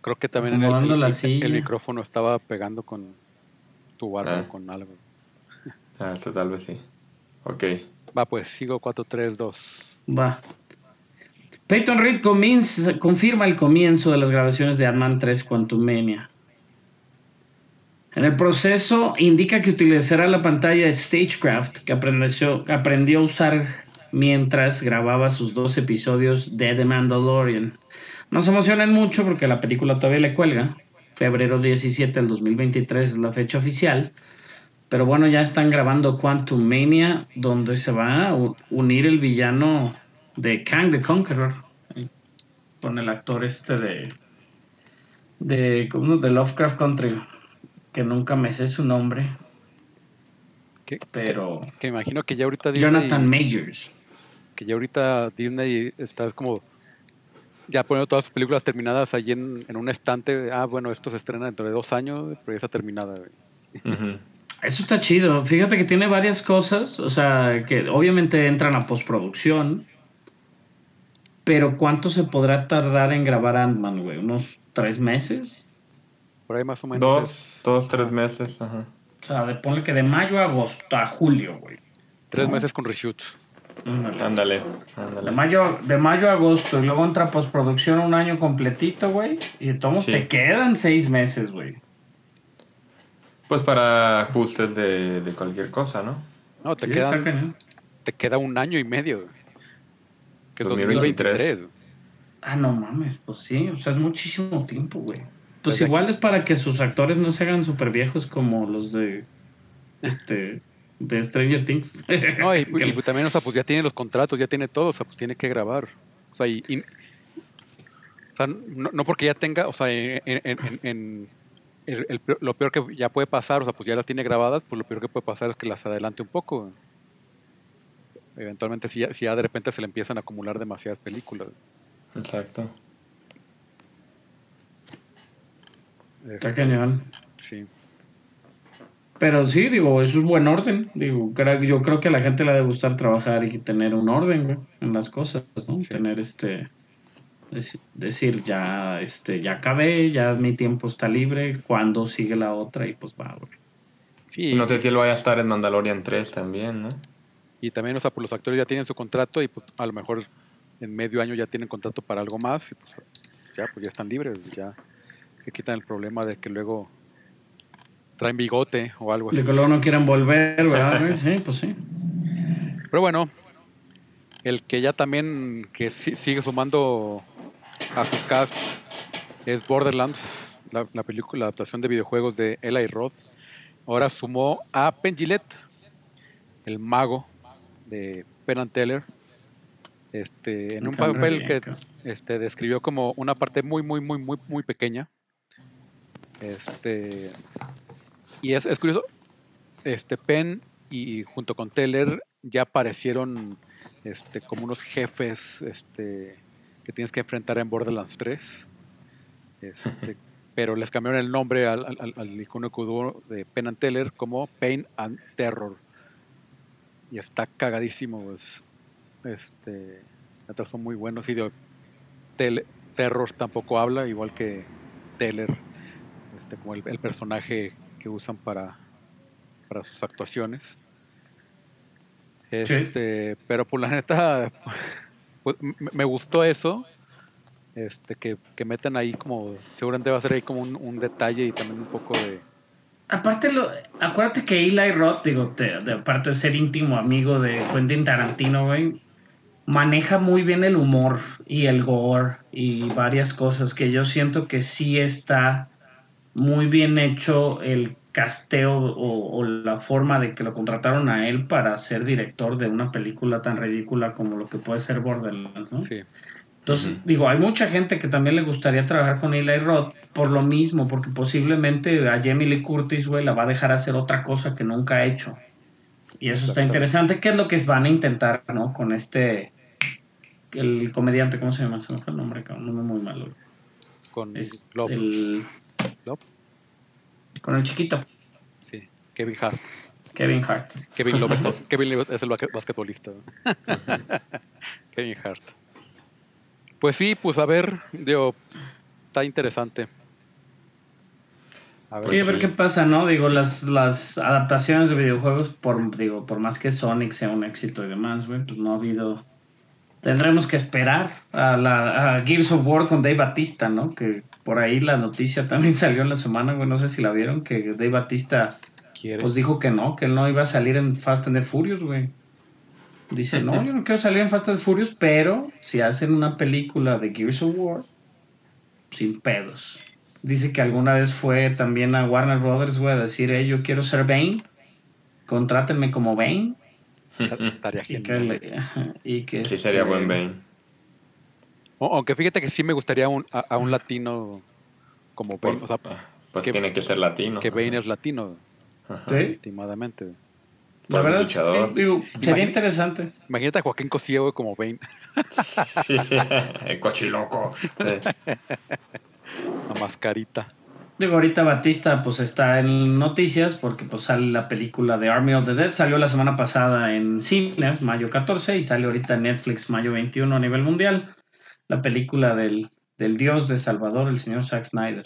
S4: creo que también en el,
S2: la
S4: micrófono estaba pegando con tu barba
S1: Ah.
S4: o con algo.
S1: Ah, esto tal vez sí. Ok.
S4: Va, pues sigo 4, 3, 2.
S2: Va. Peyton Reed confirma el comienzo de las grabaciones de Ant-Man 3 Quantumania. En el proceso indica que utilizará la pantalla Stagecraft que aprendió, aprendió a usar mientras grababa sus dos episodios de The Mandalorian. No se emocionen mucho porque la película todavía le cuelga. Febrero 17 del 2023 es la fecha oficial. Pero bueno, ya están grabando Quantum Mania, donde se va a unir el villano de Kang the Conqueror. Con el actor este de. de. de Lovecraft Country. Que nunca me sé su nombre.
S4: Que,
S2: Pero.
S4: que imagino que ya ahorita Disney,
S2: Jonathan Majors.
S4: que ya ahorita Disney está como ya poniendo todas sus películas terminadas allí en, en un estante. Ah, bueno, esto se estrena dentro de dos años, pero ya está terminada.
S2: Eso está chido. Fíjate que tiene varias cosas. O sea, que obviamente entran a postproducción. Pero ¿cuánto se podrá tardar en grabar Ant-Man, güey? ¿Unos tres meses?
S4: Por ahí más o menos.
S1: Dos, dos, tres meses. Ajá.
S2: O sea, de, ponle que de mayo a agosto, a julio, güey.
S4: Tres meses con reshoots.
S2: Ándale.
S1: Ándale,
S2: De
S1: ándale.
S2: mayo, de mayo a agosto y luego entra postproducción un año completito, güey. Y todos
S1: Sí.
S2: te quedan seis meses, güey.
S1: Pues para ajustes de, de cualquier cosa, ¿no?
S4: No, te,
S2: Sí,
S4: quedan- te queda un año y medio. Que es
S1: 2023.
S4: 2023. güey.
S2: Ah, no mames, pues sí, o sea, es muchísimo tiempo, güey. Pues
S4: Desde
S2: igual es para que sus actores no se hagan súper viejos como los de este de Stranger Things.
S4: No, y, pues también, o sea, pues ya tiene los contratos, ya tiene todo, o sea, pues tiene que grabar. O sea, y, y- o sea, no, no porque ya tenga, o sea, en, en- en- en- el- el lo peor que ya puede pasar, o sea, pues ya las tiene grabadas, pues lo peor que puede pasar es que las adelante un poco. Eventualmente, si ya, si ya de repente se le empiezan a acumular demasiadas películas.
S1: Exacto.
S2: Está cañón.
S4: Sí.
S2: Pero sí, digo, eso es buen orden. Digo, yo creo que a la gente le ha de gustar trabajar y tener un orden, güey, en las cosas, ¿no? Tener este dec- decir ya este ya acabé, ya mi tiempo está libre, cuándo sigue la otra y pues va, güey.
S4: Sí,
S1: Y no sé si él vaya a estar en Mandalorian 3 también, ¿no?
S4: Y también, o sea, pues los actores ya tienen su contrato y pues a lo mejor en medio año ya tienen contrato para algo más y pues ya, pues ya están libres, ya se quitan el problema de que luego traen bigote o algo así.
S2: De que luego no quieren volver, ¿verdad? Sí, pues sí.
S4: Pero bueno, el que ya también que si- sigue sumando a su cast es Borderlands, la, la película, la adaptación de videojuegos de Eli Roth. Ahora sumó a Penn Jillette, el mago de Penn and Teller, este, en un papel que este, describió como una parte muy, muy, muy, muy, muy pequeña. Este, y es, es curioso, este Penn y junto con Teller ya aparecieron este, como unos jefes este, que tienes que enfrentar en Borderlands 3. Este, pero les cambiaron el nombre al, al, al- icono que de Penn and Teller como Pain and Terror. Y está cagadísimo. pues. Este, neta, son muy buenos. Y de Tel- Terror tampoco habla, igual que Teller, este, como el, el personaje que usan para, para sus actuaciones. Este, pero por la neta, pues, me gustó eso. Este, que, que metan ahí como, seguramente va a ser ahí como un, un detalle y también un poco de,
S2: Aparte, lo, acuérdate que Eli Roth, digo, te- de, aparte de ser íntimo amigo de Quentin Tarantino, güey, maneja muy bien el humor y el gore y varias cosas que yo siento que sí está muy bien hecho el casteo o, la forma de que lo contrataron a él para ser director de una película tan ridícula como lo que puede ser Borderlands, ¿no?
S4: sí,
S2: Entonces, digo, hay mucha gente que también le gustaría trabajar con Eli Roth por lo mismo, porque posiblemente a Jamie Lee Curtis, güey, la va a dejar hacer otra cosa que nunca ha hecho. Y eso está interesante, que es lo que van a intentar, ¿no? Con este, el comediante, ¿cómo se llama? Se me fue el nombre, cabrón, no muy malo.
S4: con
S2: Es
S4: Glob,
S2: el,
S4: Glob,
S2: con el chiquito,
S4: sí, Kevin Hart.
S2: Kevin Hart.
S4: Kevin es, Kevin es el basque- basquetbolista. Kevin Hart. Pues sí, pues a ver, digo, está interesante. A ver,
S2: Sí, a ver
S1: sí.
S2: qué pasa, ¿no? Digo, las, las adaptaciones de videojuegos, por, digo, por más que Sonic sea un éxito y demás, güey, pues no ha habido... Tendremos que esperar a la a Gears of War con Dave Batista, ¿no? Que por ahí la noticia también salió en la semana, güey, no sé si la vieron, que Dave Batista
S4: quiere.
S2: pues dijo que no, que él no iba a salir en Fast and the Furious, güey. Dice, no, yo no quiero salir en Fast and Furious, pero si hacen una película de Gears of War, sin pedos. Dice que alguna vez fue también a Warner Brothers, güey, a decir, eh, yo quiero ser Bane, contrátenme como Bane.
S4: Estaría
S2: Y que,
S4: genial.
S2: le- ajá, y que
S1: Sí, sería
S2: este,
S1: buen Bane.
S4: Aunque fíjate que sí me gustaría un- a, a un latino como
S1: Por-
S4: Bane, o sea,
S1: ah, pues
S4: que-
S1: tiene que ser latino.
S4: que Bane es latino,
S1: Ajá.
S2: Sí,
S4: últimamente.
S2: La verdad,
S1: luchador.
S2: sí, digo, sería interesante.
S4: Imagínate a Joaquín Cosío güey, como Bane,
S1: Sí, sí. El cochiloco.
S4: La mascarita.
S2: Digo, ahorita Batista pues está en noticias porque pues sale la película de Army of the Dead, salió la semana pasada en cines, mayo 14, y sale ahorita en Netflix mayo 21 a nivel mundial, la película del, del dios de Salvador, el señor Zack Snyder.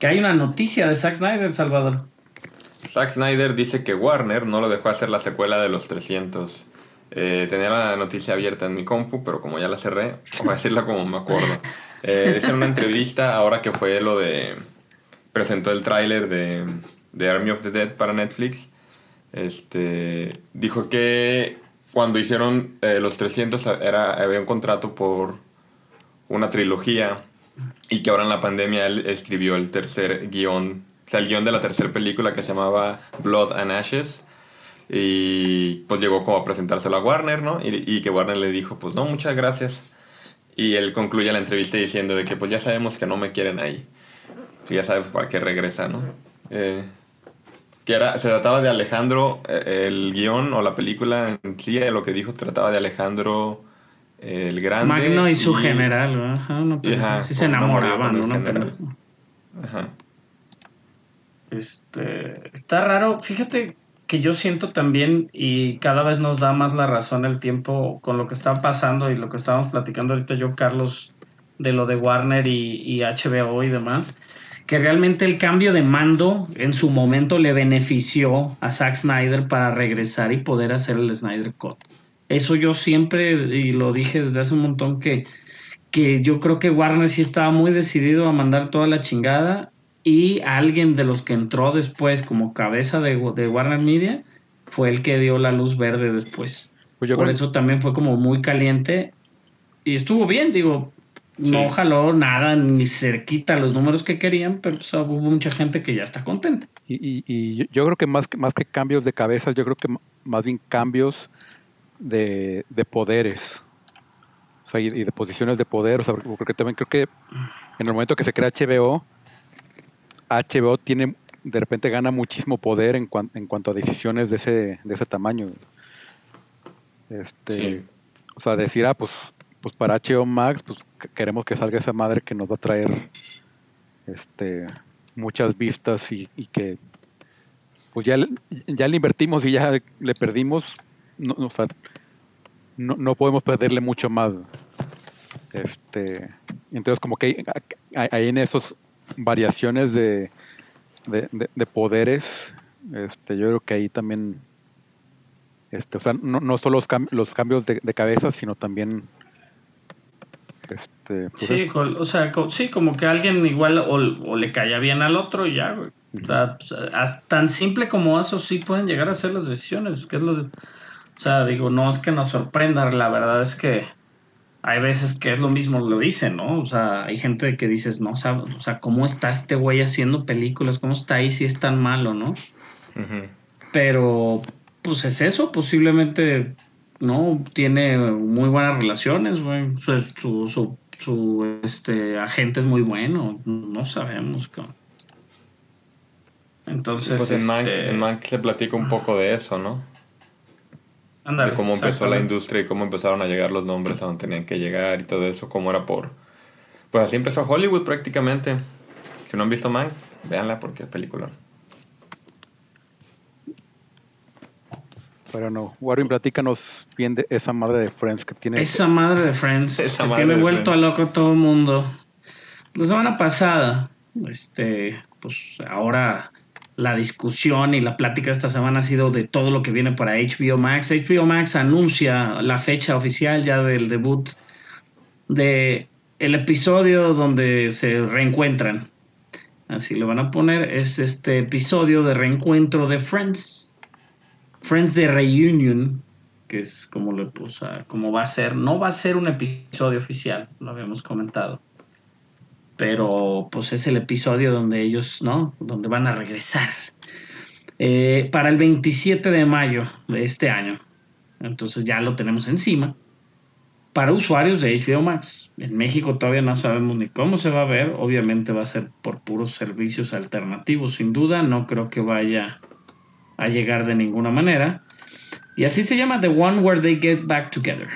S2: Que hay una noticia de Zack Snyder, Salvador.
S1: Zack Snyder dice que Warner no lo dejó hacer la secuela de los 300. Eh, tenía la noticia abierta en mi compu, pero como ya la cerré, voy a decirla como me acuerdo. Eh, dice en una entrevista, ahora que fue lo de... Presentó el tráiler de, Army of the Dead para Netflix. Este, dijo que cuando hicieron eh, los 300 era, había un contrato por una trilogía y que ahora en la pandemia él escribió el tercer guion, el guion de la tercera película que se llamaba Blood and Ashes. Y pues llegó como a presentárselo a Warner, ¿no? Y, y que Warner le dijo, pues no, muchas gracias. Y él concluye la entrevista diciendo de que pues ya sabemos que no me quieren ahí. ya sabes para qué regresa, ¿no? Eh, que era, se trataba de Alejandro, eh, el guion o la película en sí, lo que dijo, trataba de Alejandro eh, el Grande.
S2: Magno y su general, ajá, no,
S1: ajá,
S2: sí se enamoraban, ¿no?
S1: General. Ajá.
S2: Este, está raro. Fíjate que yo siento también, y cada vez nos da más la razón el tiempo con lo que está pasando y lo que estábamos platicando ahorita yo, Carlos, de lo de Warner y, y HBO y demás, que realmente el cambio de mando en su momento le benefició a Zack Snyder para regresar y poder hacer el Snyder Cut. Eso yo siempre, y lo dije desde hace un montón, que, que yo creo que Warner sí estaba muy decidido a mandar toda la chingada y alguien de los que entró después como cabeza de, de Warner Media fue el que dio la luz verde después.
S4: Pues
S2: Por
S4: creo-
S2: eso también fue como muy caliente y estuvo bien, digo, no jaló nada ni cerquita los números que querían, pero pues, hubo mucha gente que ya está contenta.
S4: Y, y- y yo- creo que más, que más que cambios de cabezas, yo creo que más bien cambios de, de poderes. O sea, y, y de posiciones de poder. O sea, porque porque también creo que en el momento que se crea HBO, HBO tiene, de repente gana muchísimo poder en, cuan- en cuanto a decisiones de ese, de ese tamaño. Este,
S1: Sí.
S4: O sea, decir, ah, pues, pues para HBO Max, pues que- queremos que salga esa madre que nos va a traer este muchas vistas y, y que pues ya, le- ya le invertimos y ya le perdimos, no, o sea, no, no podemos perderle mucho más. Este, entonces como que hay en esas variaciones de, de, de- de poderes, este, yo creo que ahí también, este, o sea, no, no solo los, cam- los cambios de, de cabeza, sino también, este, pues
S2: Sí, o sea, co- sí, como que alguien igual o, o le caía bien al otro y ya, güey. O sea, pues, as- tan simple como eso sí pueden llegar a ser las decisiones. Que es lo de- o sea, digo, no es que nos sorprenda, la verdad es que hay veces que es lo mismo, lo dicen, ¿no? O sea, hay gente que dices, no, o sea, o sea, ¿cómo está este güey haciendo películas? ¿Cómo está ahí si es tan malo, no? Pero, pues es eso, posiblemente, ¿no? Tiene muy buenas relaciones, güey. Su, su, su, su, este, agente es muy bueno, no sabemos, cabrón. Entonces,
S1: Pues en Mank,
S2: este,
S1: en Mank se platica un poco de eso, ¿no? De cómo empezó la industria y cómo empezaron a llegar los nombres a donde tenían que llegar y todo eso, cómo era por... Pues así empezó Hollywood prácticamente. Si no han visto Mank, véanla porque es película.
S4: pero no, Warren, platícanos bien de esa madre de Friends que tiene.
S2: Esa madre de Friends,
S1: Esa
S2: que
S1: madre
S2: tiene vuelto
S1: Friends.
S2: a loco todo el mundo. La semana pasada, este, pues ahora la discusión y la plática esta semana ha sido de todo lo que viene para HBO Max. HBO Max anuncia la fecha oficial ya del debut de el episodio donde se reencuentran. Así lo van a poner. Es este episodio de reencuentro de Friends. Friends de Reunion, que es como, o sea, como va a ser. No va a ser un episodio oficial, lo habíamos comentado. Pero pues es el episodio donde ellos, ¿no? Donde van a regresar. Eh, para el 27 de mayo de este año. Entonces ya lo tenemos encima. Para usuarios de HBO Max. En México todavía no sabemos ni cómo se va a ver. Obviamente va a ser por puros servicios alternativos, sin duda. No creo que vaya a llegar de ninguna manera. Y así se llama The One Where They Get Back Together.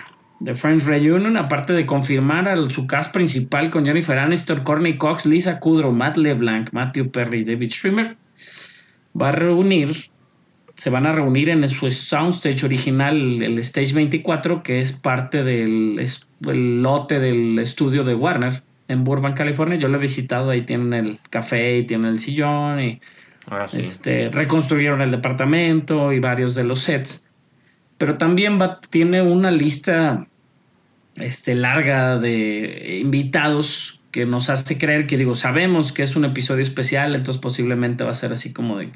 S2: The Friends Reunion, aparte de confirmar a su cast principal con Jennifer Aniston, Courtney Cox, Lisa Kudrow, Matt LeBlanc, Matthew Perry y David Schwimmer, va a reunir, se van a reunir en su soundstage original, el, Stage 24, que es parte del es- el lote del estudio de Warner en Burbank, California. Yo lo he visitado, ahí tienen el café y tienen el sillón y
S1: Ah, sí.
S2: este, reconstruyeron el departamento y varios de los sets. Pero también va, tiene una lista este, larga de invitados que nos hace creer que, digo, sabemos que es un episodio especial, entonces posiblemente va a ser así como de...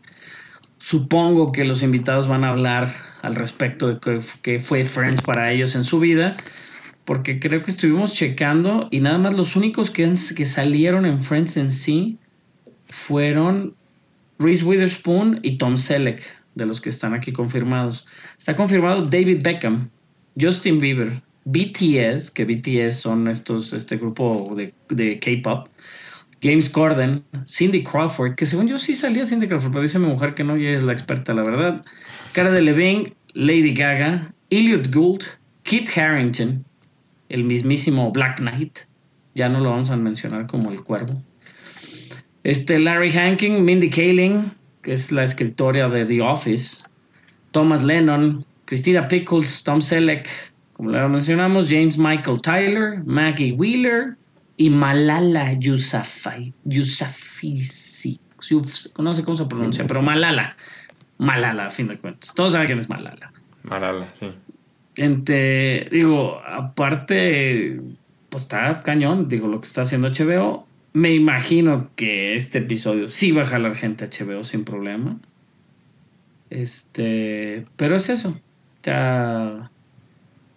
S2: Supongo que los invitados van a hablar al respecto de que, fue Friends para ellos en su vida, porque creo que estuvimos checando y nada más los únicos que, que salieron en Friends en sí fueron Reese Witherspoon y Tom Selleck, de los que están aquí confirmados. Está confirmado David Beckham, Justin Bieber, BTS, que BTS son estos, este grupo de, de K-pop, James Corden, Cindy Crawford, que según yo sí salía Cindy Crawford, pero dice mi mujer que no, y es la experta, la verdad. Cara de Levine, Lady Gaga, Elliot Gould, Kit Harrington, el mismísimo Black Knight, ya no lo vamos a mencionar como el cuervo. Este Larry Hanking, Mindy Kaling, que es la escritora de The Office, Thomas Lennon, Christina Pickles, Tom Selleck, como lo mencionamos, James Michael Tyler, Maggie Wheeler y Malala Yousafzai, Yousafzai, no sé cómo se pronuncia, pero Malala, Malala a fin de cuentas. Todos saben quién es Malala.
S1: Malala, sí.
S2: Entre, digo, aparte, pues está cañón, digo, lo que está haciendo HBO. Me imagino que este episodio sí va a jalar gente a HBO sin problema. Este, pero es eso. Ya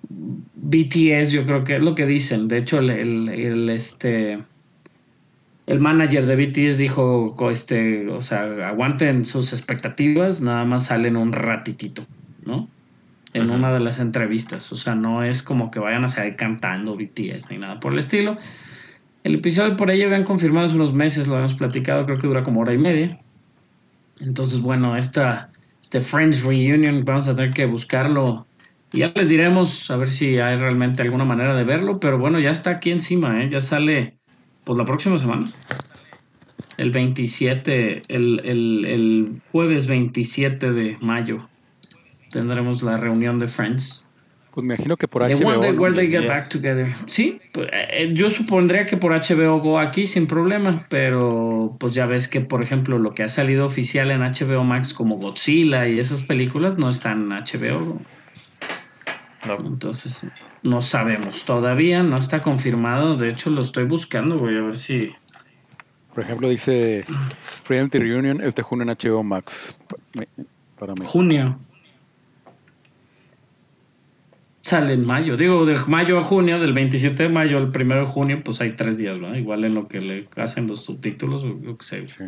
S2: BTS yo creo que es lo que dicen. De hecho, el, el, el, este el manager de BTS dijo, este, o sea, aguanten sus expectativas, nada más salen un ratitito, ¿no? En una de las entrevistas. O sea, no es como que vayan a salir cantando BTS ni nada por el estilo. El episodio por ahí habían confirmado hace unos meses, lo habíamos platicado, creo que dura como hora y media. Entonces, bueno, esta, este Friends Reunion, vamos a tener que buscarlo. Y ya les diremos a ver si hay realmente alguna manera de verlo, pero bueno, ya está aquí encima, ¿eh? ya sale pues la próxima semana. El 27, el, el, el jueves 27 de mayo tendremos la reunión de Friends.
S4: Pues me imagino que por HBO.
S2: day
S4: ¿no?
S2: where they get back together. Sí, pues, eh, yo supondría que por HBO Go aquí sin problema, pero pues ya ves que, por ejemplo, lo que ha salido oficial en HBO Max como Godzilla y esas películas no están en HBO.
S1: No.
S2: Entonces, no sabemos todavía, no está confirmado. De hecho, lo estoy buscando, voy a ver si.
S4: Por ejemplo, dice Friends The Reunion este junio en HBO Max. Para mí.
S2: Junio. Sale en mayo. Digo, de mayo a junio, del 27 de mayo al 1 de junio, pues hay tres días, ¿verdad? Igual en lo que le hacen los subtítulos, o yo qué sé.
S4: Sí.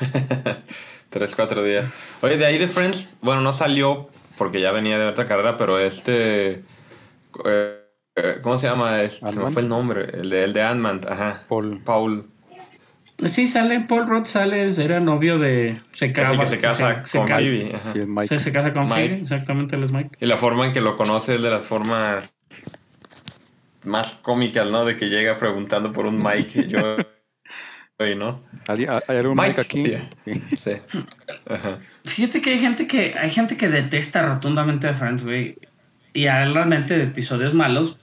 S1: Tres, cuatro días. Oye, de ahí de Friends, bueno, no salió porque ya venía de otra carrera, pero este. eh, eh, ¿Cómo se llama? Este, se me fue el nombre. El de, el de Ant-Man, ajá.
S4: Paul.
S1: Paul.
S2: Sí, sale, Paul Rudd sale, era novio de... Se,
S1: casa
S2: se-
S1: con Phoebe. ajá.
S4: Sí, es Mike.
S2: Se, se casa con
S1: Mike.
S2: Phoebe, exactamente, él es Mike.
S1: Y la forma en que lo conoce es de las formas más cómicas, ¿no? De que llega preguntando por un Mike. Yo. ¿no?
S4: ¿Hay, hay algún
S1: Mike.
S4: Mike aquí?
S1: Yeah.
S4: Sí.
S1: Sí. Ajá.
S2: Fíjate que hay gente que hay gente que detesta rotundamente a Friends, güey. Y hay realmente de episodios malos.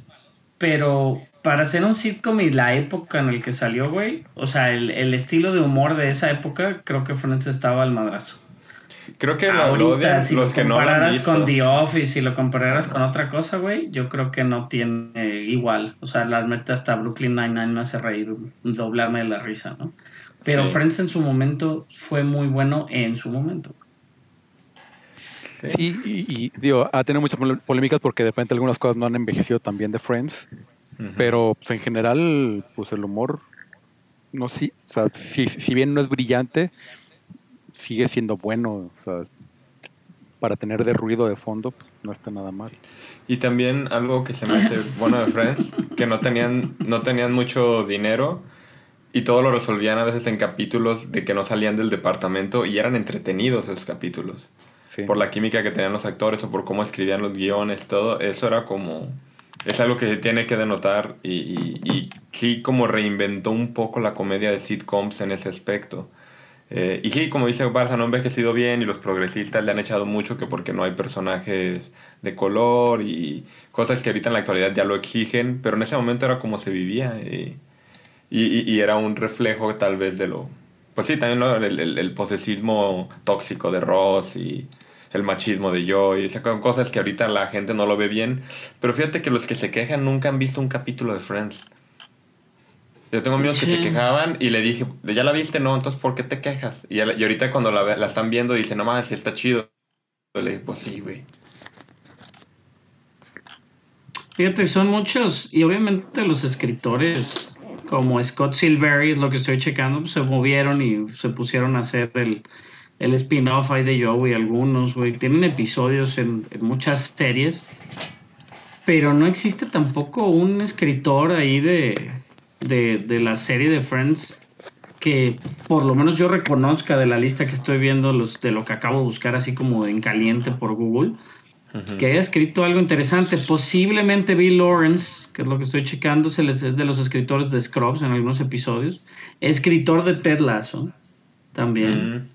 S2: Pero para hacer un sitcom y la época en el que salió, güey. O sea, el, el estilo de humor de esa época, creo que Friends estaba al madrazo.
S1: Creo que lo, lo
S2: Ahorita,
S1: odian
S2: si
S1: los
S2: lo
S1: que no lo han
S2: compararas
S1: visto.
S2: con The Office, si lo compararas con otra cosa, güey, yo creo que no tiene igual. O sea, la neta hasta Brooklyn Nine-Nine me hace reír, doblarme de la risa, ¿no? Pero
S1: Sí.
S2: Friends en su momento fue muy bueno en su momento.
S4: Sí, y, y, digo, ha tenido muchas polémicas porque de repente algunas cosas no han envejecido tan bien de Friends, pero pues, en general, pues el humor, no sí, o sea, si, si bien no es brillante, sigue siendo bueno, o sea, para tener de ruido de fondo, pues, no está nada mal.
S1: Y también algo que se me hace bueno de Friends, que no tenían, no tenían mucho dinero y todo lo resolvían a veces en capítulos de que no salían del departamento y eran entretenidos esos capítulos.
S4: Sí.
S1: Por la química que tenían los actores o por cómo escribían los guiones, todo eso era como... Es algo que se tiene que denotar y, y, y sí como reinventó un poco la comedia de sitcoms en ese aspecto. Eh, y sí, como dice Barça, no ha envejecido bien y los progresistas le han echado mucho que porque no hay personajes de color y cosas que ahorita en la actualidad ya lo exigen, pero en ese momento era como se vivía y, y, y- y era un reflejo tal vez de lo... Pues sí, también ¿no? el, el, el posesismo tóxico de Ross y el machismo de Joey, o sea, cosas que ahorita la gente no lo ve bien, pero fíjate que los que se quejan nunca han visto un capítulo de Friends. Yo tengo amigos que se quejaban y le dije, ¿ya la viste? No, entonces ¿por qué te quejas? Y, y ahorita cuando la, están viendo dicen, no mames, está chido. Y le dije, pues sí, güey.
S2: Fíjate, son muchos, y obviamente los escritores como Scott Silvery, es lo que estoy checando, pues, se movieron y se pusieron a hacer el, el spin-off ahí de Joey, algunos, güey. Tienen episodios en, en muchas series, pero no existe tampoco un escritor ahí de, de, de la serie de Friends que por lo menos yo reconozca de la lista que estoy viendo, los, de lo que acabo de buscar así como en caliente por Google, que haya escrito algo interesante. Posiblemente Bill Lawrence, que es lo que estoy checando, se les- es de los escritores de Scrubs en algunos episodios. Escritor de Ted Lasso también.
S1: Mm,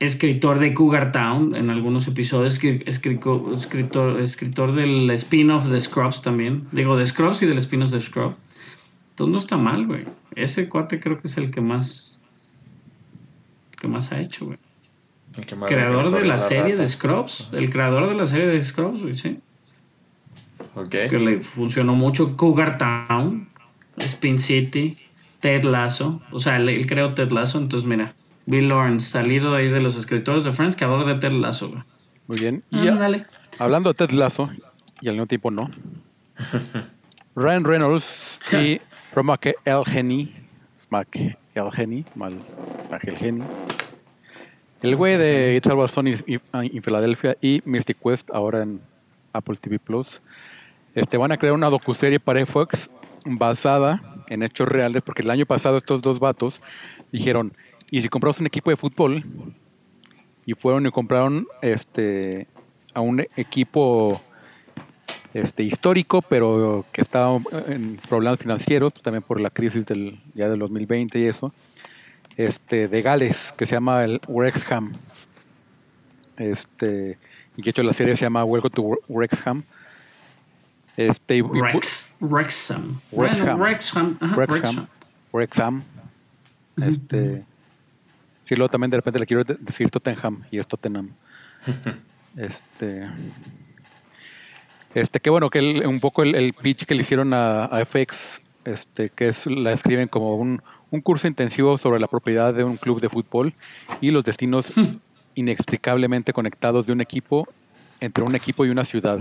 S2: Escritor de Cougar Town en algunos episodios. escri- escrico- Escritor, escritor del spin-off de Scrubs también. Digo, de Scrubs y del spin-off de Scrubs. Entonces no está mal, güey. Ese cuate creo que es el que más. que más ha hecho, güey.
S1: El que más
S2: Creador de la serie
S1: rata.
S2: de Scrubs. El creador de la serie de Scrubs, güey, sí.
S1: Ok.
S2: Que le funcionó mucho Cougar Town, Spin City, Ted Lasso. O sea, él, él creó Ted Lasso. Entonces, mira, Bill Lawrence, salido ahí de los escritores de Friends, creador de Ted Lasso, güey.
S4: Muy bien. Y
S2: Ah,
S4: a-
S2: dale.
S4: hablando de Ted Lasso, y al mismo tiempo no. Ryan Reynolds y Romac Elgeny. Mac mal. El güey de It's Always Sunny en Filadelfia y Mystic Quest, ahora en Apple TV Plus. Este, van a crear una docuserie para Fox basada en hechos reales, porque el año pasado estos dos vatos dijeron, ¿y si compramos un equipo de fútbol? Y fueron y compraron este a un equipo este histórico, pero que estaba en problemas financieros, también por la crisis del ya del 2020 y eso, este de Gales, que se llama el Wrexham. Este, y de hecho la serie se llama Welcome to Wrexham. Este, y-
S2: Rex, Wrexham.
S4: Wrexham.
S2: Wrexham. ajá,
S4: Wrexham.
S2: Wrexham.
S4: Wrexham. Este, sí, luego también de repente le quiero de- decir Tottenham y es Tottenham. este, este, que bueno, que el- un poco el, el pitch que le hicieron a, a FX, este, que es la escriben como un, un curso intensivo sobre la propiedad de un club de fútbol y los destinos inextricablemente conectados de un equipo entre un equipo y una ciudad,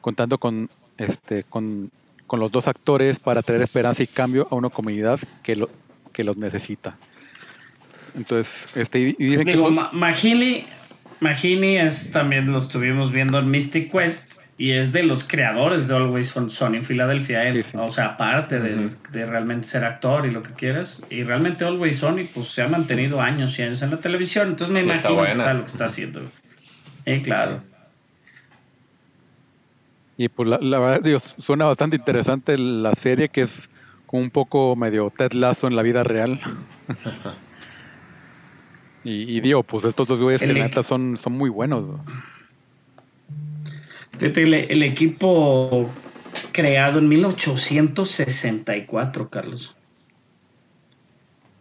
S4: contando con este con, con los dos actores para traer esperanza y cambio a una comunidad que lo que los necesita. Entonces, este y dicen que
S2: Digo, es también lo estuvimos viendo en Mystic Quest y es de los creadores de Always on Sony en Filadelfia. él.
S4: Sí, sí.
S2: O sea, aparte de, realmente ser actor y lo que quieras. Y realmente Always Sony pues se ha mantenido años y años en la televisión. Entonces me
S1: Y
S2: imagino que sabe lo que está haciendo. Eh, claro.
S4: Y pues la, la verdad, digo, suena bastante interesante la serie, que es como un poco medio Ted Lasso en la vida real. y, y digo, pues estos dos güeyes que
S2: El
S4: neta son, son muy buenos. ¿no?
S2: El, el equipo creado en 1864, Carlos.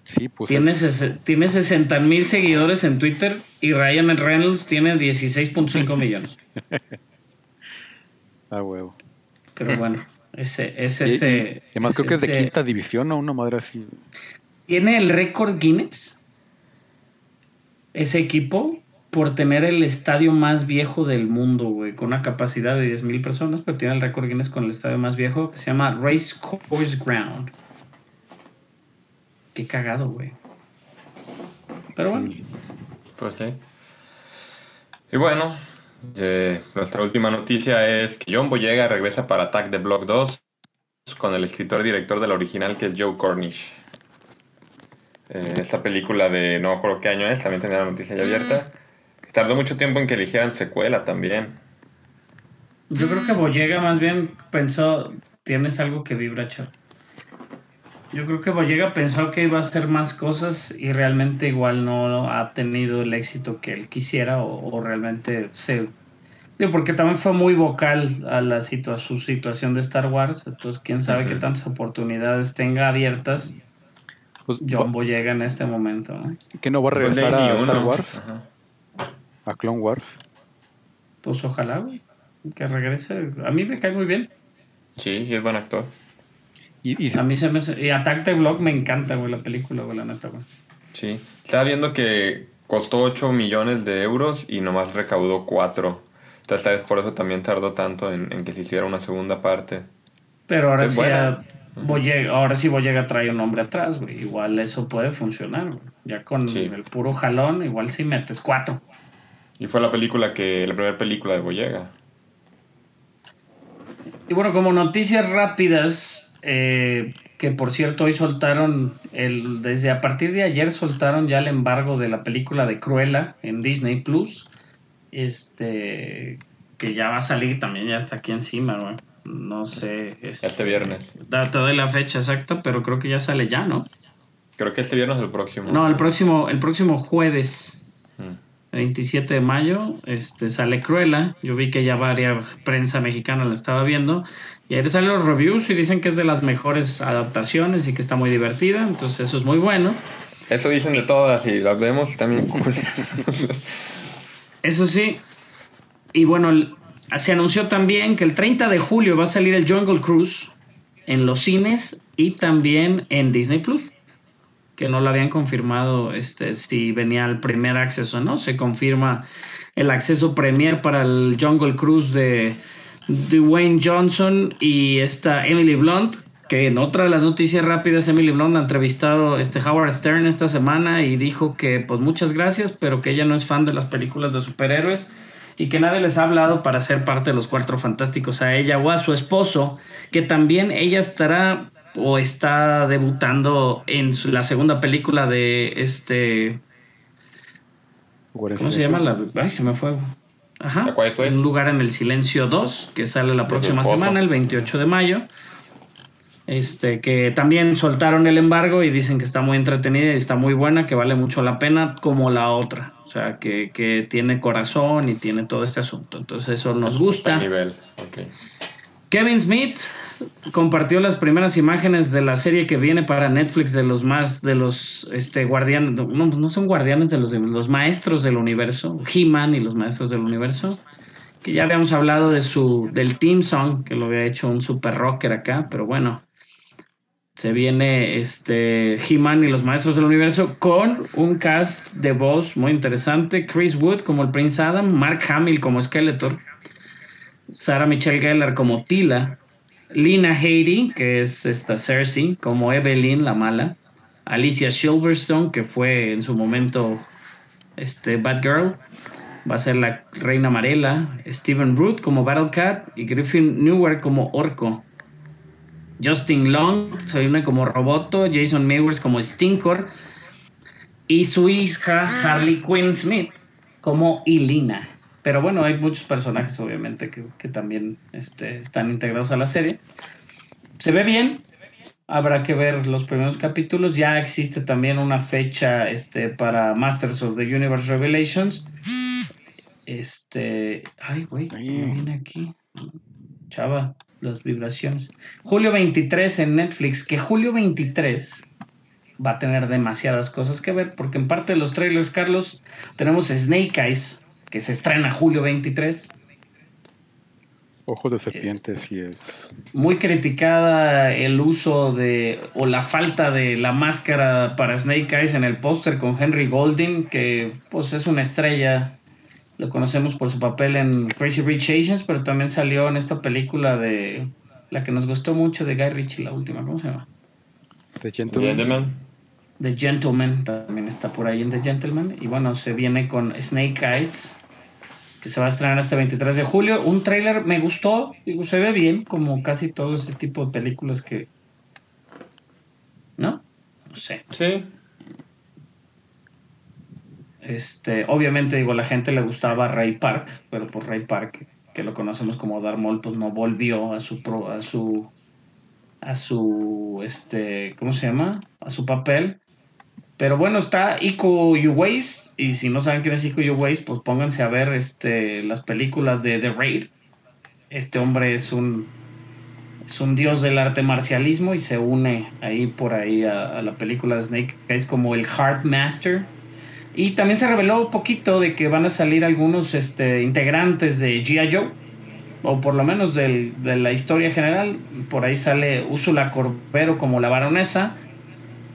S4: Sí, pues
S2: Tiene, ses- tiene 60 mil seguidores en Twitter y Ryan Reynolds tiene 16.5 millones.
S4: ah, huevo.
S2: Pero bueno, ese, ese,
S4: Y-
S2: ese.
S4: además creo que es de quinta división, ¿no? Una madre así.
S2: Tiene el récord Guinness. Ese equipo por tener el estadio más viejo del mundo, güey, con una capacidad de 10 mil personas, pero tiene el récord Guinness con el estadio más viejo que se llama Race Course Ground. Qué cagado, güey. Pero bueno.
S1: Pues sí. Y bueno, eh, nuestra última noticia es que John Boyega regresa para Attack the Block 2 con el escritor y director de la original que es Joe Cornish. Eh, esta película de no me acuerdo qué año es, también tenía la noticia ya abierta. Tardó mucho tiempo en que eligieran secuela también.
S2: Yo creo que Boyega más bien pensó, tienes algo que vibra. Yo creo que Boyega pensó que iba a hacer más cosas y realmente igual no ha tenido el éxito que él quisiera o, o realmente se... Digo, porque también fue muy vocal a la situa su situación de Star Wars, entonces quién sabe qué tantas oportunidades tenga abiertas
S4: Pues,
S2: John Boyega en este momento. ¿no?
S4: que no va a
S1: el
S4: regresar a
S1: 21.
S4: Star Wars,
S1: Ajá.
S4: A Clone Wars.
S2: Pues ojalá, güey, que regrese. A mí me cae muy bien.
S1: Sí, y es buen actor.
S4: Y, y
S2: A mí se me... Y Attack the Block me encanta, güey, la película, güey, la neta, güey.
S1: Sí. Estaba viendo que costó 8 millones de euros y nomás recaudó 4. Entonces, ¿sabes? por eso también tardó tanto en, en que se hiciera una segunda parte.
S2: Pero ahora
S1: Es
S2: sí,
S1: buena.
S2: a- ahora sí Boyega trae un hombre atrás, güey. Igual eso puede funcionar, güey. Ya con
S1: Sí.
S2: el puro jalón, igual sí metes cuatro.
S1: Y fue la película que, la primera película de Boyega.
S2: Y bueno, como noticias rápidas, eh, que por cierto hoy soltaron, el, desde a partir de ayer soltaron ya el embargo de la película de Cruella en Disney Plus. Este, que ya va a salir también, ya está aquí encima, güey. No sé. Este,
S1: Este viernes.
S2: da- Te doy la fecha exacta, pero creo que ya sale ya, ¿no?
S1: Creo que este viernes o el próximo.
S2: No, el próximo, el próximo jueves.
S1: Mm.
S2: 27 de mayo este, sale Cruella. Yo vi que ya varias prensa mexicana la estaba viendo. Y ahí salen los reviews y dicen que es de las mejores adaptaciones y que está muy divertida. Entonces eso es muy bueno.
S1: Eso dicen de todas y las vemos también.
S2: Eso sí. Y bueno, se anunció también que el 30 de julio va a salir el Jungle Cruise en los cines y también en Disney Plus. Que no lo habían confirmado este, si venía el primer acceso no. Se confirma el acceso premier para el Jungle Cruise de Dwayne Johnson y esta Emily Blunt. Que en otra de las noticias rápidas, Emily Blunt ha entrevistado este Howard Stern esta semana y dijo que, pues muchas gracias, pero que ella no es fan de las películas de superhéroes y que nadie les ha hablado para ser parte de los Cuatro Fantásticos a ella o a su esposo, que también ella estará o está debutando en su- la segunda película de este ¿cómo
S4: of
S2: se
S4: the
S2: llama? La, ay, se me fue. Ajá.
S1: ¿A Quiet Place?
S2: Un lugar en el silencio 2, que sale la próxima semana, el 28 de mayo. Este, que también soltaron el embargo y dicen que está muy entretenida y está muy buena, que vale mucho la pena, como la otra. O sea, que, que tiene corazón y tiene todo este asunto. Entonces, eso nos gusta.
S1: Nivel. ok.
S2: Kevin Smith compartió las primeras imágenes de la serie que viene para Netflix de los más de los este guardianes no, no son guardianes de los los maestros del universo He-Man y los maestros del universo que ya habíamos hablado de su del team song que lo había hecho un super rocker acá pero bueno se viene este He-Man y los maestros del universo con un cast de voz muy interesante Chris Wood como el Prince Adam Mark Hamill como Skeletor Sarah Michelle Gellar como Tila, Lina Headey, que es esta Cersei, como Evelyn, la mala, Alicia Silverstone, que fue en su momento este Batgirl, va a ser la Reina Marela, Stephen Root como Battlecat y Griffin Newer como Orco. Justin Long se une como Roboto, Jason Mewers como Stinkor y su hija Harley Quinn Smith como Ilina. Pero bueno, hay muchos personajes obviamente que, que también este, están integrados a la serie. Se ve bien, habrá que ver los primeros capítulos. Ya existe también una fecha este, para Masters of the Universe Revelations. Este, ay, güey, ¿qué viene aquí? Chava, las vibraciones. Julio 23 en Netflix, que julio 23 va a tener demasiadas cosas que ver, porque en parte de los trailers, Carlos, tenemos Snake Eyes, que se estrena julio 23.
S4: Ojos de serpiente, sí es.
S2: Muy criticada el uso de o la falta de la máscara para Snake Eyes en el póster con Henry Golding, que pues es una estrella. Lo conocemos por su papel en Crazy Rich Asians, pero también salió en esta película de la que nos gustó mucho de Guy Ritchie, la última, ¿cómo se llama?
S4: The Gentleman.
S1: Gentleman.
S2: The Gentleman también está por ahí en The Gentleman. Y bueno, se viene con Snake Eyes, que se va a estrenar este 23 de julio. Un tráiler me gustó, digo, se ve bien, como casi todo ese tipo de películas que... ¿No? No sé.
S1: Sí.
S2: Este, obviamente, digo, a la gente le gustaba Ray Park, pero por Ray Park, que lo conocemos como Darth Maul, pues no volvió a su pro- a su a su este, ¿cómo se llama? a su papel. Pero bueno, está Iko Uwais y si no saben quién es Iko Uwais, pues pónganse a ver este las películas de The Raid. Este hombre es un es un dios del arte marcialismo y se une ahí por ahí a, la película de Snake Eyes como el Heart Master. Y también se reveló un poquito de que van a salir algunos este, integrantes de G.I. Joe, o por lo menos de la historia general. Por ahí sale Úrsula Corbero como la baronesa,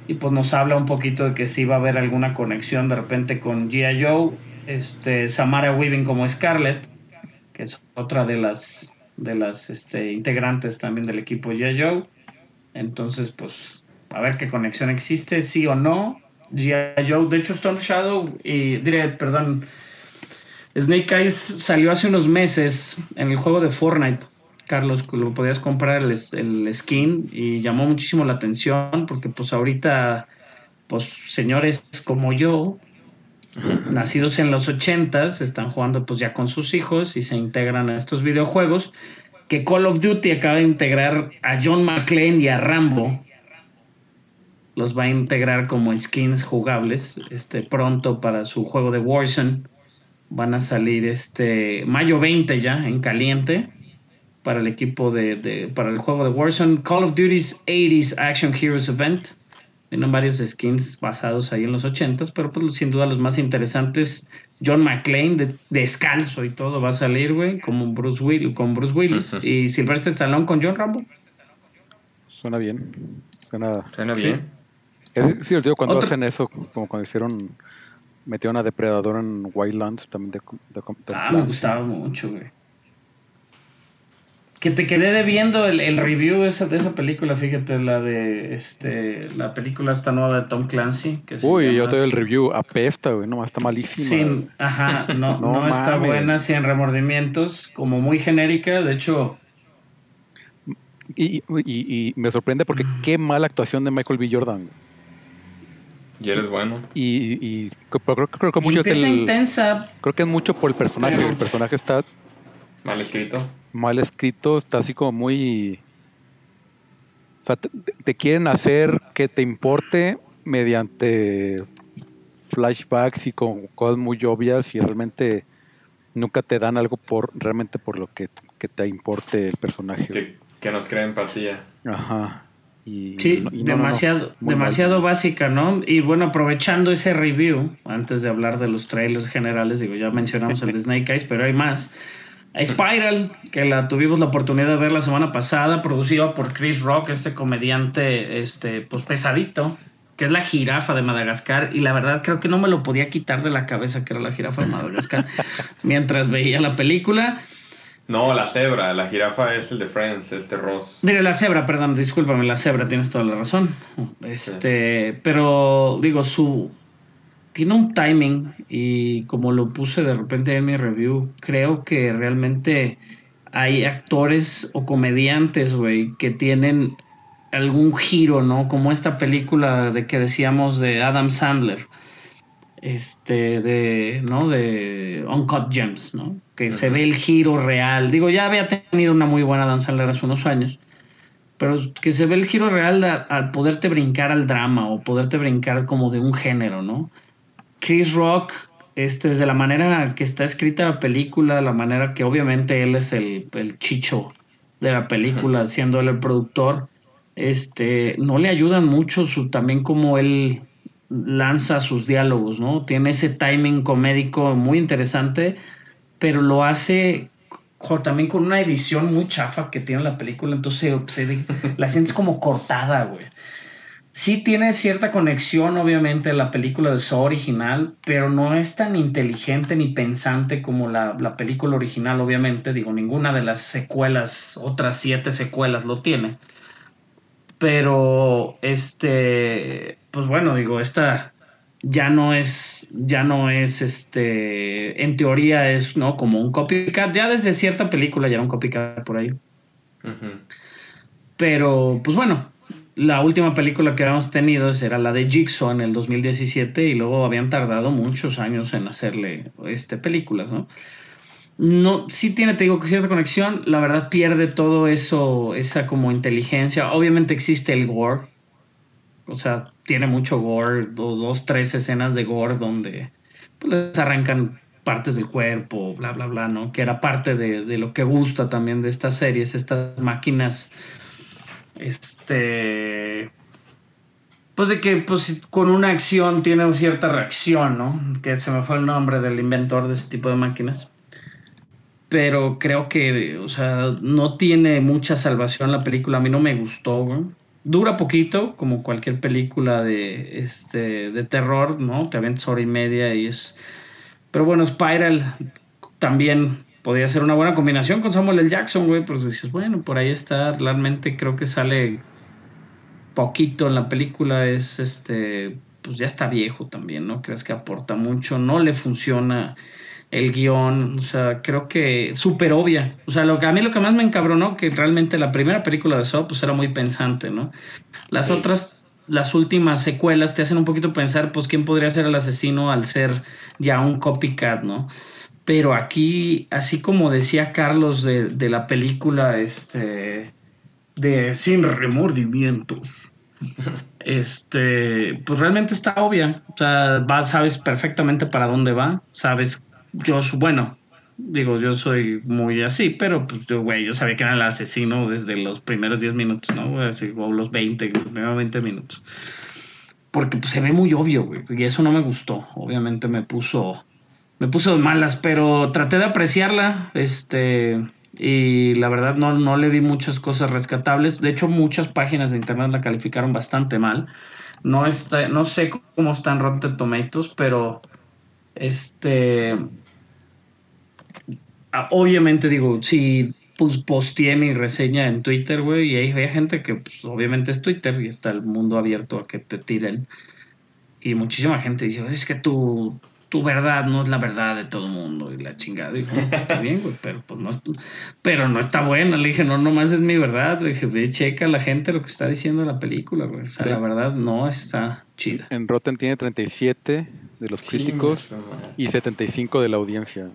S2: y pues nos habla un poquito de que sí va a haber alguna conexión de repente con G.I. Joe, este, Samara Weaving como Scarlett, que es otra de las, de las este, integrantes también del equipo G.I. Joe. Entonces, pues, a ver qué conexión existe, sí o no. G.I. Joe, de hecho, Storm Shadow y, diré, perdón, Snake Eyes salió hace unos meses en el juego de Fortnite Carlos, lo podías comprar el, el skin y llamó muchísimo la atención porque pues ahorita, pues señores como yo, nacidos en los ochentas, están jugando pues ya con sus hijos y se integran a estos videojuegos que Call of Duty acaba de integrar a John McClane y a Rambo. Los va a integrar como skins jugables este, pronto para su juego de Warzone. Van a salir este mayo 20 ya en caliente para el equipo de, de para el juego de Warzone. Call of Duty's 80s Action Heroes Event. Tienen varios skins basados ahí en los 80s, pero pues sin duda los más interesantes, John McClane de, descalzo y todo va a salir, güey, como Bruce Will, con Bruce Willis y Sylvester Stallone con John Rambo.
S4: Suena bien. Suena,
S1: Suena bien.
S4: Es divertido cuando
S2: Otro-
S4: hacen eso, como cuando hicieron, metieron a Depredador en Wildlands también de, de, de
S2: Ah, me gustaba mucho, güey. Que te quedé debiendo el, el review esa, de esa película, fíjate, la de este la película esta nueva de Tom Clancy. Que
S4: Uy,
S2: llama
S4: yo te doy el review, apesta, güey, no, está malísimo.
S2: Sin, ajá, no,
S4: No
S2: no, está buena, sin remordimientos, como muy genérica. De hecho,
S4: Y, y, y me sorprende porque qué mala actuación de Michael B. Jordan.
S1: Y eres bueno.
S4: Y, y creo, creo que mucho el-
S2: intensa,
S4: creo que es mucho por el personaje. El personaje está
S1: Mal escrito.
S4: Mal escrito, está así como muy... O sea, te, te quieren hacer que te importe mediante flashbacks y con cosas muy obvias y realmente nunca te dan algo por realmente por lo que, que te importe el personaje.
S1: Que, que nos crea empatía.
S4: Ajá. Y,
S2: Sí,
S4: no- y no, no, no,
S2: demasiado, demasiado
S4: mal.
S2: básica, ¿no? Y bueno, aprovechando ese review, antes de hablar de los trailers generales, digo, ya mencionamos el de Snake Eyes, pero hay más. Spiral, que la tuvimos la oportunidad de ver la semana pasada, producida por Chris Rock, este comediante, este, pues pesadito, que es la jirafa de Madagascar, y la verdad creo que no me lo podía quitar de la cabeza que era la jirafa de Madagascar mientras veía la película.
S1: No, la cebra. La jirafa es el de Friends, este Ross.
S2: Digo, la cebra, perdón, discúlpame, la cebra, tienes toda la razón. Este, pero digo, su tiene un timing y como lo puse de repente en mi review, creo que realmente hay actores o comediantes, güey, que tienen algún giro, ¿no? Como esta película de que decíamos de Adam Sandler. Este, de, ¿no? De Uncut Gems, ¿no? Que se ve el giro real. Digo, ya había tenido una muy buena Adam Sandler hace unos años. Pero que se ve el giro real al poderte brincar al drama o poderte brincar como de un género, ¿no? Chris Rock, este, desde la manera que está escrita la película, la manera que obviamente él es el, el chicho de la película, siendo él el productor, este, no le ayudan mucho su, también como él lanza sus diálogos, ¿no? Tiene ese timing comédico muy interesante, pero lo hace jo, también con una edición muy chafa que tiene la película, entonces se ve- la sientes como cortada, güey. Sí tiene cierta conexión, obviamente, la película de Saw original, pero no es tan inteligente ni pensante como la, la película original, obviamente. Digo, ninguna de las secuelas, otras siete secuelas lo tiene. Pero, este, pues bueno, digo, esta ya no es, ya no es, este, en teoría es, ¿no? Como un copycat. Ya desde cierta película ya era un copycat por ahí. Pero, pues bueno, la última película que habíamos tenido era la de Jigsaw en el 2017 y luego habían tardado muchos años en hacerle este, películas, ¿no? No, sí tiene, te digo, cierta conexión, la verdad pierde todo eso, esa como inteligencia. Obviamente existe el gore, o sea, tiene mucho gore, do- dos, tres escenas de gore donde pues, les arrancan partes del cuerpo, bla, bla, bla, ¿no? Que era parte de lo que gusta también de estas series, estas máquinas este pues de que pues con una acción tiene cierta reacción, ¿no? Que se me fue el nombre del inventor de ese tipo de máquinas. Pero creo que, o sea, no tiene mucha salvación la película. A mí no me gustó, güey. Dura poquito, como cualquier película de, este, de terror, ¿no? Te avientas hora y media y es... Pero bueno, Spiral también podría ser una buena combinación con Samuel L. Jackson, güey. Pues dices, bueno, por ahí está. Realmente creo que sale poquito en la película. Es este, pues ya está viejo también, ¿no? Crees que aporta mucho. No le funciona el guion, o sea, creo que súper obvia. O sea, lo que a mí lo que más me encabronó que realmente la primera película de Saw pues era muy pensante, ¿no? Las otras, las últimas secuelas te hacen un poquito pensar, pues quién podría ser el asesino al ser ya un copycat, ¿no? Pero aquí, así como decía Carlos de, de la película, este, de Sin remordimientos, este, pues realmente está obvia. O sea, va, sabes perfectamente para dónde va, sabes, yo, bueno, digo, yo soy muy así, pero pues yo, güey, yo sabía que era el asesino desde los primeros 10 minutos, ¿no? Así, o los 20, los primeros 20 minutos. Porque pues, se ve muy obvio, güey, y eso no me gustó. Obviamente me puso, me puso malas, pero traté de apreciarla, este, y la verdad no, no le vi muchas cosas rescatables. De hecho, muchas páginas de internet la calificaron bastante mal. No, está, no sé cómo están Rotten Tomatoes, pero este ah, obviamente digo, si pues posteé mi reseña en Twitter, güey, y hay, gente que pues, obviamente es Twitter y está el mundo abierto a que te tiren. Y muchísima gente dice, es que tú tu verdad no es la verdad de todo el mundo y la chingada. Y está bien, güey, pero pues no, pero no está buena. Le dije, no, nomás es mi verdad. Le dije, ve, checa la gente lo que está diciendo la película, güey. O sea, la verdad no está chida.
S4: En Rotten tiene 37 de los críticos y 75 de la audiencia.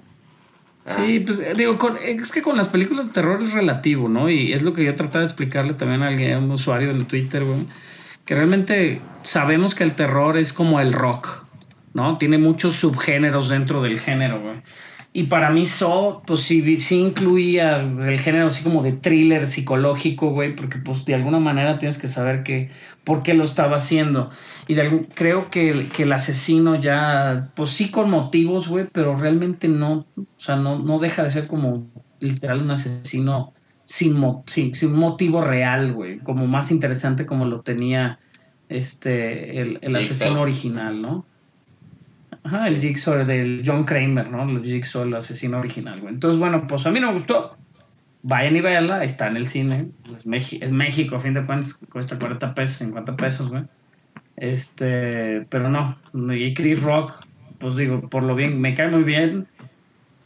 S2: Sí, pues eh, digo, es que con las películas de terror es relativo, ¿no? Y es lo que yo trataba de explicarle también a alguien, a un usuario de Twitter, güey. Que realmente sabemos que el terror es como el rock ¿no? Tiene muchos subgéneros dentro del género, güey. Y para mí so pues sí, sí incluía el género así como de thriller psicológico, güey, porque pues de alguna manera tienes que saber que, por qué lo estaba haciendo. Y de creo que, que, el asesino ya, pues sí con motivos, güey, pero realmente no, o sea, no, no deja de ser como literal un asesino sin, sin, sin motivo real, güey, como más interesante como lo tenía este, el, el asesino original, ¿no? Ajá, el Jigsaw del John Kramer, ¿no? El Jigsaw, el asesino original, güey. Entonces, bueno, pues a mí no me gustó. Vayan y véanla, está en el cine. Es, es México, a fin de cuentas, cuesta 40 pesos, 50 pesos, güey. Este, pero no. Y Chris Rock, pues digo, por lo bien, me cae muy bien.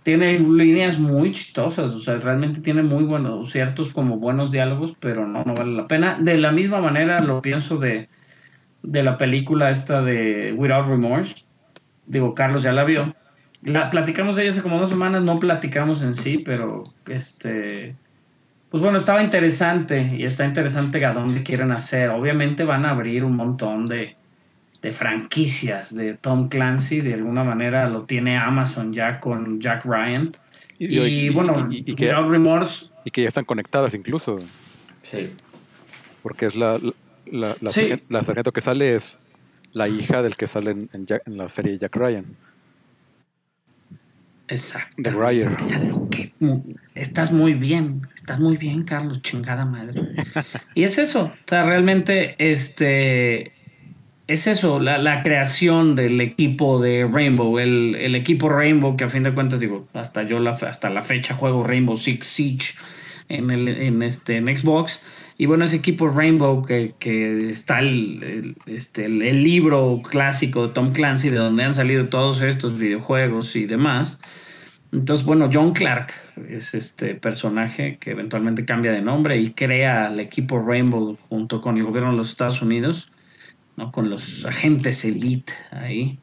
S2: Tiene líneas muy chistosas, o sea, realmente tiene muy buenos, ciertos como buenos diálogos, pero no, no vale la pena. De la misma manera lo pienso de, de la película esta de Without Remorse digo, Carlos ya la vio. La, platicamos de ella hace como dos semanas, no platicamos en sí, pero este, pues bueno, estaba interesante y está interesante a dónde quieren hacer. Obviamente van a abrir un montón de, de franquicias de Tom Clancy, de alguna manera lo tiene Amazon ya con Jack Ryan. Y, bueno, y, que, Remorse.
S4: Y que ya están conectadas incluso. Sí. Porque es la, la, la, la sargento que sale es la hija del que sale en, en, la serie Jack Ryan.
S2: Exacto.
S4: De Ryan.
S2: Estás muy bien, estás muy bien, Carlos, chingada madre. y es eso, o sea, realmente, este, es eso, la, creación del equipo de Rainbow, el, el, equipo Rainbow, que a fin de cuentas, digo, hasta yo la, hasta la fecha juego Rainbow Six Siege en, el, en, este, en Xbox y bueno, ese equipo Rainbow que, que está el, este, el, libro clásico de Tom Clancy, de donde han salido todos estos videojuegos y demás. Entonces, bueno, John Clark es este personaje que eventualmente cambia de nombre y crea el equipo Rainbow junto con el gobierno de los Estados Unidos, ¿no? con los agentes elite ahí.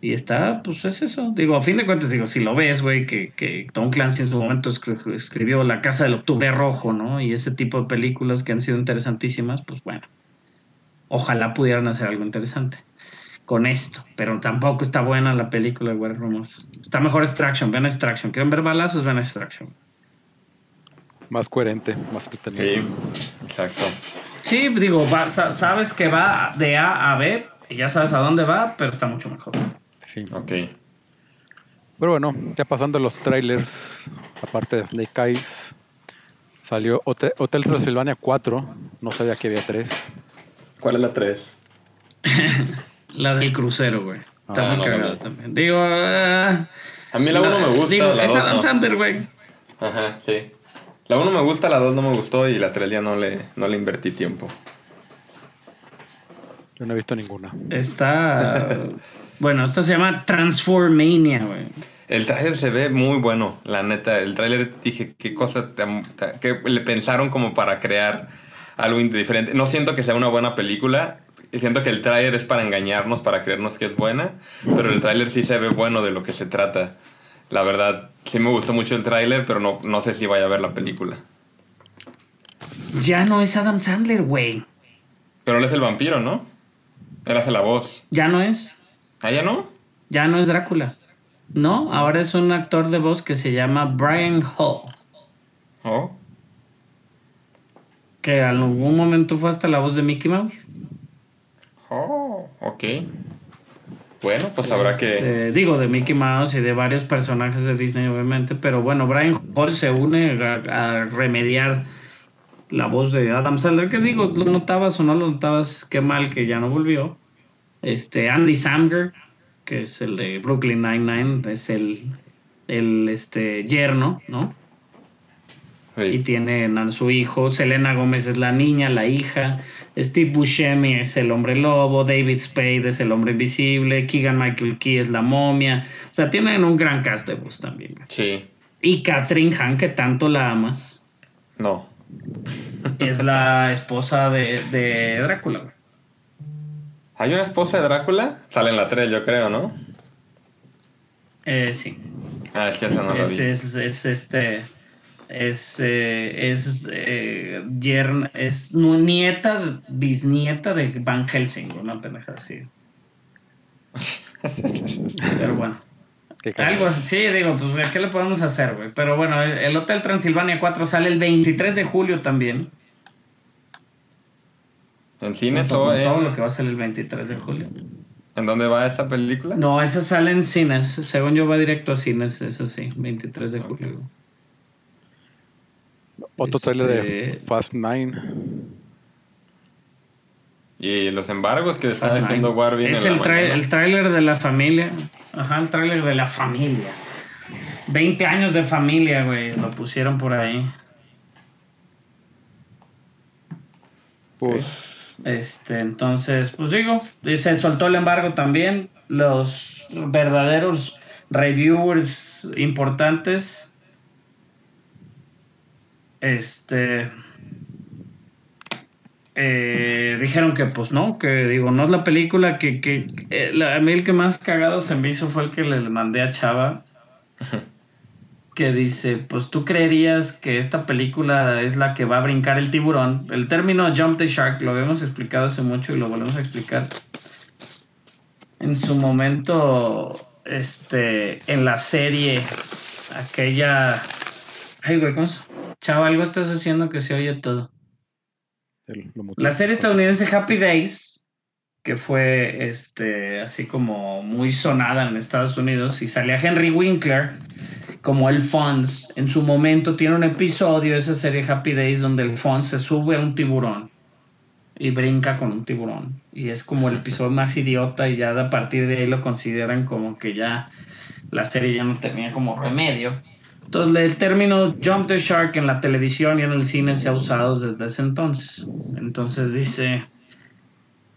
S2: Y está, pues es eso. Digo, a fin de cuentas, digo, si lo ves, güey, que, que Tom Clancy en su momento escribió La Casa del Octubre Rojo, ¿no? Y ese tipo de películas que han sido interesantísimas, pues bueno. Ojalá pudieran hacer algo interesante con esto. Pero tampoco está buena la película de War Rumors. Está mejor Extraction, ven Extraction. ¿Quieren ver balazos? Ven Extraction.
S4: Más coherente, más
S1: Sí, exacto.
S2: Sí, digo, sabes que va de A a B y ya sabes a dónde va, pero está mucho mejor.
S4: Sí. Ok. Pero bueno, ya pasando los trailers, aparte de Snake Eyes, salió Hotel, Transilvania 4. No sabía que había 3.
S1: ¿Cuál es la 3?
S2: la del crucero, güey. Está ah, muy cagada también. Digo, ah,
S1: a mí la 1 me gusta.
S2: Digo, la es Adam Sandler, güey.
S1: Ajá, sí. La 1 me gusta, la 2 no me gustó y la 3 ya no le, no le invertí tiempo.
S4: Yo no he visto ninguna.
S2: Está. bueno, esta se llama Transformania, güey.
S1: El tráiler se ve muy bueno, la neta. El tráiler dije, qué cosa, que le pensaron como para crear algo diferente. No siento que sea una buena película. Siento que el tráiler es para engañarnos, para creernos que es buena. Pero el tráiler sí se ve bueno de lo que se trata. La verdad, sí me gustó mucho el tráiler, pero no, no sé si vaya a ver la película.
S2: Ya no es Adam Sandler, güey.
S1: Pero él es el vampiro, ¿no? Él hace la voz.
S2: Ya no es.
S1: ¿Ah, ya no?
S2: Ya no es Drácula. No, ahora es un actor de voz que se llama Brian Hall.
S1: Oh.
S2: Que en algún momento fue hasta la voz de Mickey Mouse.
S1: Oh, ok. Bueno, pues habrá que...
S2: Este, digo, de Mickey Mouse y de varios personajes de Disney, obviamente. Pero bueno, Brian Hall se une a, a remediar la voz de Adam Sandler. Que digo, lo notabas o no lo notabas, qué mal que ya no volvió. Este, Andy Samberg, que es el de Brooklyn Nine-Nine, es el, el este, yerno, ¿no? y tienen a su hijo. Selena Gómez es la niña, la hija. Steve Buscemi es el hombre lobo. David Spade es el hombre invisible. Keegan Michael Key es la momia. O sea, tienen un gran cast de voz también.
S1: Sí.
S2: Y Catherine Hahn, que tanto la amas,
S1: No.
S2: es la esposa de, de Drácula.
S1: ¿Hay una esposa de Drácula? Sale en la 3, yo creo, ¿no?
S2: Eh, sí.
S1: Ah, es que esa no la
S2: es,
S1: vi.
S2: es, es este. Es, eh, es, eh, yerna- es nieta, bisnieta de Van Helsing, una pendeja así. Pero bueno. Algo así, sí, digo, pues, ¿qué le podemos hacer, güey? Pero bueno, el el Hotel Transilvania 4 sale el 23 de julio también.
S1: ¿En cines o
S2: con todo lo
S1: en...
S2: que va a salir el 23 de julio.
S1: ¿En dónde va esta película?
S2: No, esa sale en cines. Según yo, va directo a cines, es así, 23 de julio.
S4: Otro trailer de
S2: Este-
S4: Fast Nine.
S1: Y los embargos que está
S2: Fast
S1: haciendo. Warvin
S2: Es
S1: en
S2: el, tra- el tráiler de la familia. Ajá, el tráiler de la familia. 20 años de familia, güey. Lo pusieron por ahí.
S4: Pues,
S2: Este, entonces, pues digo, se soltó el embargo también. Los verdaderos reviewers importantes. Este. eh, dijeron que pues no, que digo, no es la película que, que eh, a mí el que más cagado se me hizo fue el que le mandé a Chava, que dice, pues tú creerías que esta película es la que va a brincar el tiburón. El término jump the shark lo habíamos explicado hace mucho y lo volvemos a explicar. En su momento, este, en la serie, aquella... Ay, güey, ¿cómo se- algo estás haciendo que se oye todo.
S4: el-.
S2: La serie estadounidense Happy Days, que fue este así como muy sonada en Estados Unidos, y salía Henry Winkler como el Fonz. En su momento tiene un episodio de esa serie Happy Days donde el Fonz se sube a un tiburón y brinca con un tiburón. Y es como el episodio más idiota y ya a partir de ahí lo consideran como que ya la serie ya no tenía como remedio. Entonces el término jump the shark en la televisión y en el cine se ha usado desde ese entonces. Entonces dice,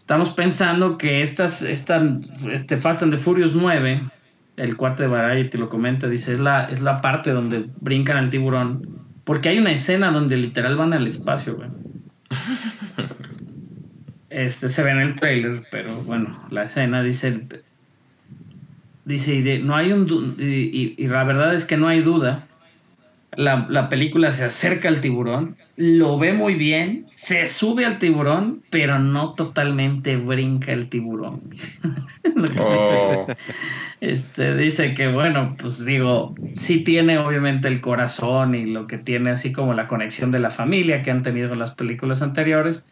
S2: estamos pensando que estas, esta, este Fast and the Furious 9, el cuate de Variety lo comenta, dice, es la, es la parte donde brincan al tiburón. Porque hay una escena donde literal van al espacio, güey. Este se ve en el trailer, pero bueno, la escena dice, dice, y de- no hay un, y, y- y la verdad es que no hay duda. La, la película se acerca al tiburón, lo ve muy bien, se sube al tiburón, pero no totalmente brinca el tiburón.
S1: Oh,
S2: este, dice que bueno, pues digo, sí tiene obviamente el corazón y lo que tiene así como la conexión de la familia que han tenido en las películas anteriores,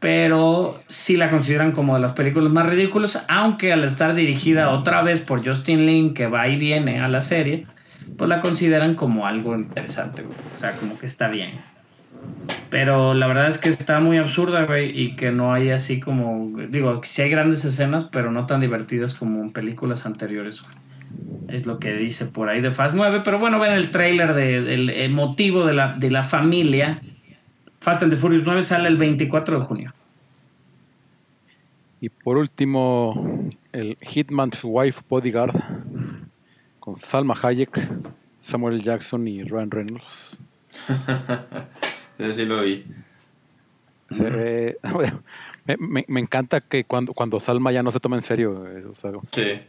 S2: pero sí la consideran como de las películas más ridículas, aunque al estar dirigida otra vez por Justin Lin, que va y viene a la serie, pues la consideran como algo interesante, o sea, como que está bien. Pero la verdad es que está muy absurda, güey, y que no hay así como, digo, sí hay grandes escenas, pero no tan divertidas como en películas anteriores, güey. Es lo que dice por ahí de Fast 9, pero bueno, ven el tráiler de- del eh, motivo de la, de la familia. Fast and the Furious 9 sale el 24 de junio.
S4: Y por último, el Hitman's Wife Bodyguard con Salma Hayek, Samuel Jackson y Ryan Reynolds.
S1: Ese sí lo vi.
S4: Se ve- me, me- me encanta que cuando, cuando Salma ya no se toma en serio, eh, o sea,
S1: Sí.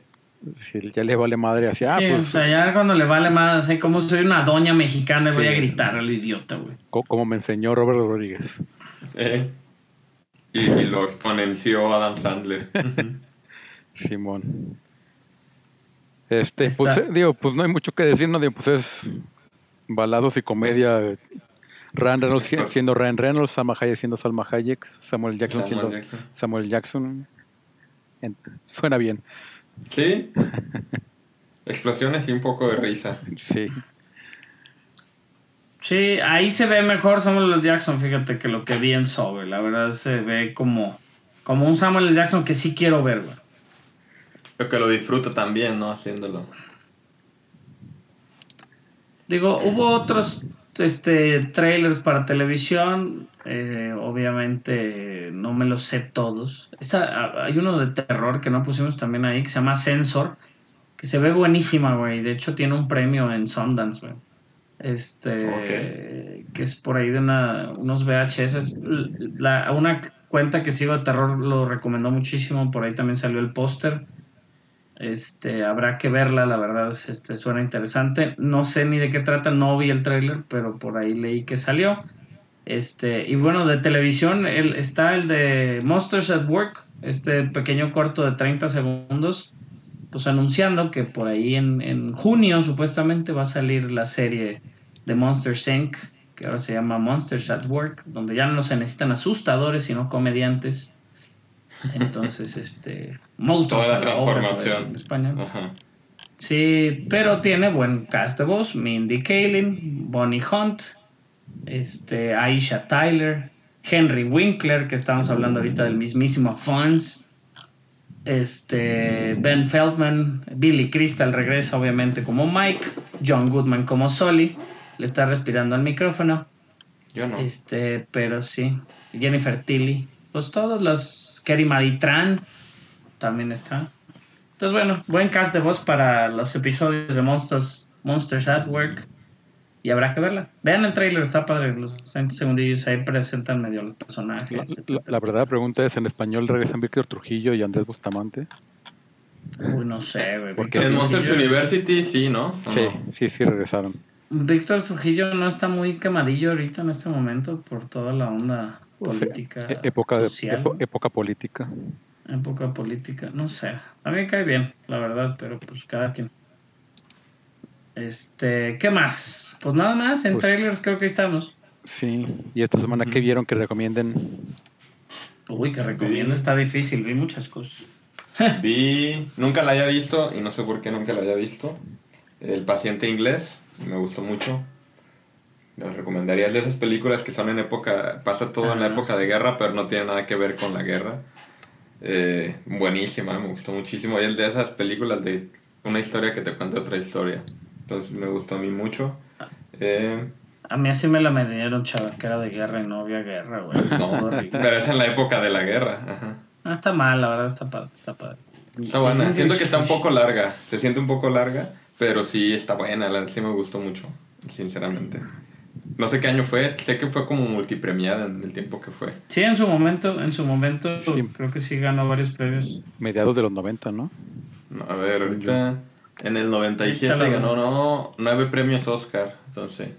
S4: si ya le vale madre así, ah,
S2: sí,
S4: pues
S2: o sea, ya cuando le vale más, así como soy una doña mexicana y voy
S4: Sí.
S2: a gritar a lo idiota, güey.
S4: co- como me enseñó Robert Rodríguez.
S1: Eh. Y, y lo exponenció Adam Sandler.
S4: Simón. Este, pues, eh, digo, pues no hay mucho que decir, ¿no? Digo, pues es balados y comedia. Ryan Reynolds si-
S1: Pues-
S4: siendo Ryan Reynolds, Salma Hayek siendo Salma Hayek, Samuel Jackson
S1: Samuel
S4: siendo
S1: Jackson.
S4: Samuel Jackson. En- suena bien,
S1: Sí. Explosiones y un poco de risa.
S4: sí.
S2: Sí, ahí se ve mejor Samuel L. Jackson, fíjate que lo que vi en Sobe, la verdad se ve como, como un Samuel L. Jackson que sí quiero ver, güey.
S1: Yo que lo disfruto también, ¿no? Haciéndolo.
S2: Digo, hubo otros este, trailers para televisión, eh, obviamente no me los sé todos. Esa- a- hay uno de terror que no pusimos también ahí, que se llama Sensor, que se ve buenísima, güey. De hecho tiene un premio en Sundance, güey. Este, que es por ahí de una, unos VHS. La, una cuenta que sigo de terror lo recomendó muchísimo, por ahí también salió el póster. Este, habrá que verla, la verdad, este, suena interesante. No sé ni de qué trata, no vi el tráiler, pero por ahí leí que salió. Este, y bueno, de televisión el, está el de Monsters at Work, este pequeño corto de 30 segundos, pues anunciando que por ahí en, en junio supuestamente va a salir la serie de Monsters Inc., que ahora se llama Monsters at Work, donde ya no se necesitan asustadores, sino comediantes. Entonces, este, monstruos
S1: Toda la transformación.
S2: en España.
S1: Ajá.
S2: Sí, pero tiene buen cast de voz. Mindy Kaling, Bonnie Hunt, este, Aisha Tyler, Henry Winkler, que estamos hablando ahorita del mismísimo Fonz, este, Ben Feldman, Billy Crystal regresa obviamente como Mike, John Goodman como Sully, le está respirando al micrófono,
S1: Yo no.
S2: este, pero sí, Jennifer Tilly, pues todos los, Kerry Maritran también está. Entonces, bueno, buen cast de voz para los episodios de Monsters, Monsters at Work. Y habrá que verla. Vean el trailer, está padre. Los 20 segundillos ahí presentan medio los personajes.
S4: La,
S2: etcétera.
S4: la verdadera pregunta es, ¿en español regresan Víctor Trujillo y Andrés Bustamante?
S2: Uy, no sé, güey.
S4: Porque
S1: En Monsters University, sí, ¿no? ¿O
S4: Sí,
S1: no?
S4: sí, sí regresaron.
S2: Víctor Trujillo no está muy quemadillo ahorita en este momento por toda la onda
S4: O sea,
S2: política.
S4: época, época política.
S2: Época política, no sé. A mí me cae bien, la verdad, pero pues cada quien. Este, ¿qué más? Pues nada más, en
S4: Pues-
S2: trailers creo que estamos.
S4: Sí, y esta semana que vieron que recomienden
S2: Uy, que recomiendo, está difícil, vi muchas cosas.
S1: Vi, nunca la había visto y no sé por qué nunca la había visto. El paciente inglés, me gustó mucho. Les recomendaría es de esas películas que son en época, pasa todo en la
S2: Ah,
S1: época
S2: sí.
S1: de guerra, pero no tiene nada que ver con la guerra. Eh, buenísima, me gustó muchísimo. Y es de esas películas de una historia que te cuenta otra historia. Entonces me gustó a mí mucho. Eh,
S2: A mí así me la medieron, chava, que era de guerra y no había guerra, güey.
S1: no, pero es en la época de la guerra. Ajá.
S2: Ah, está mal, la verdad, está padre, está padre.
S1: Está buena. Siento que está un poco larga. Se siente un poco larga, pero sí está buena. La, sí me gustó mucho, sinceramente. No sé qué año fue. Sé que fue como multipremiada en el tiempo que fue.
S2: Sí, en su momento, en su momento,
S4: Sí.
S2: creo que sí ganó varios premios.
S4: mediados de los 90, ¿no?
S1: No, a ver, ahorita en el 97
S2: Ahorita la-
S1: ganó no, nueve premios Oscar. Entonces,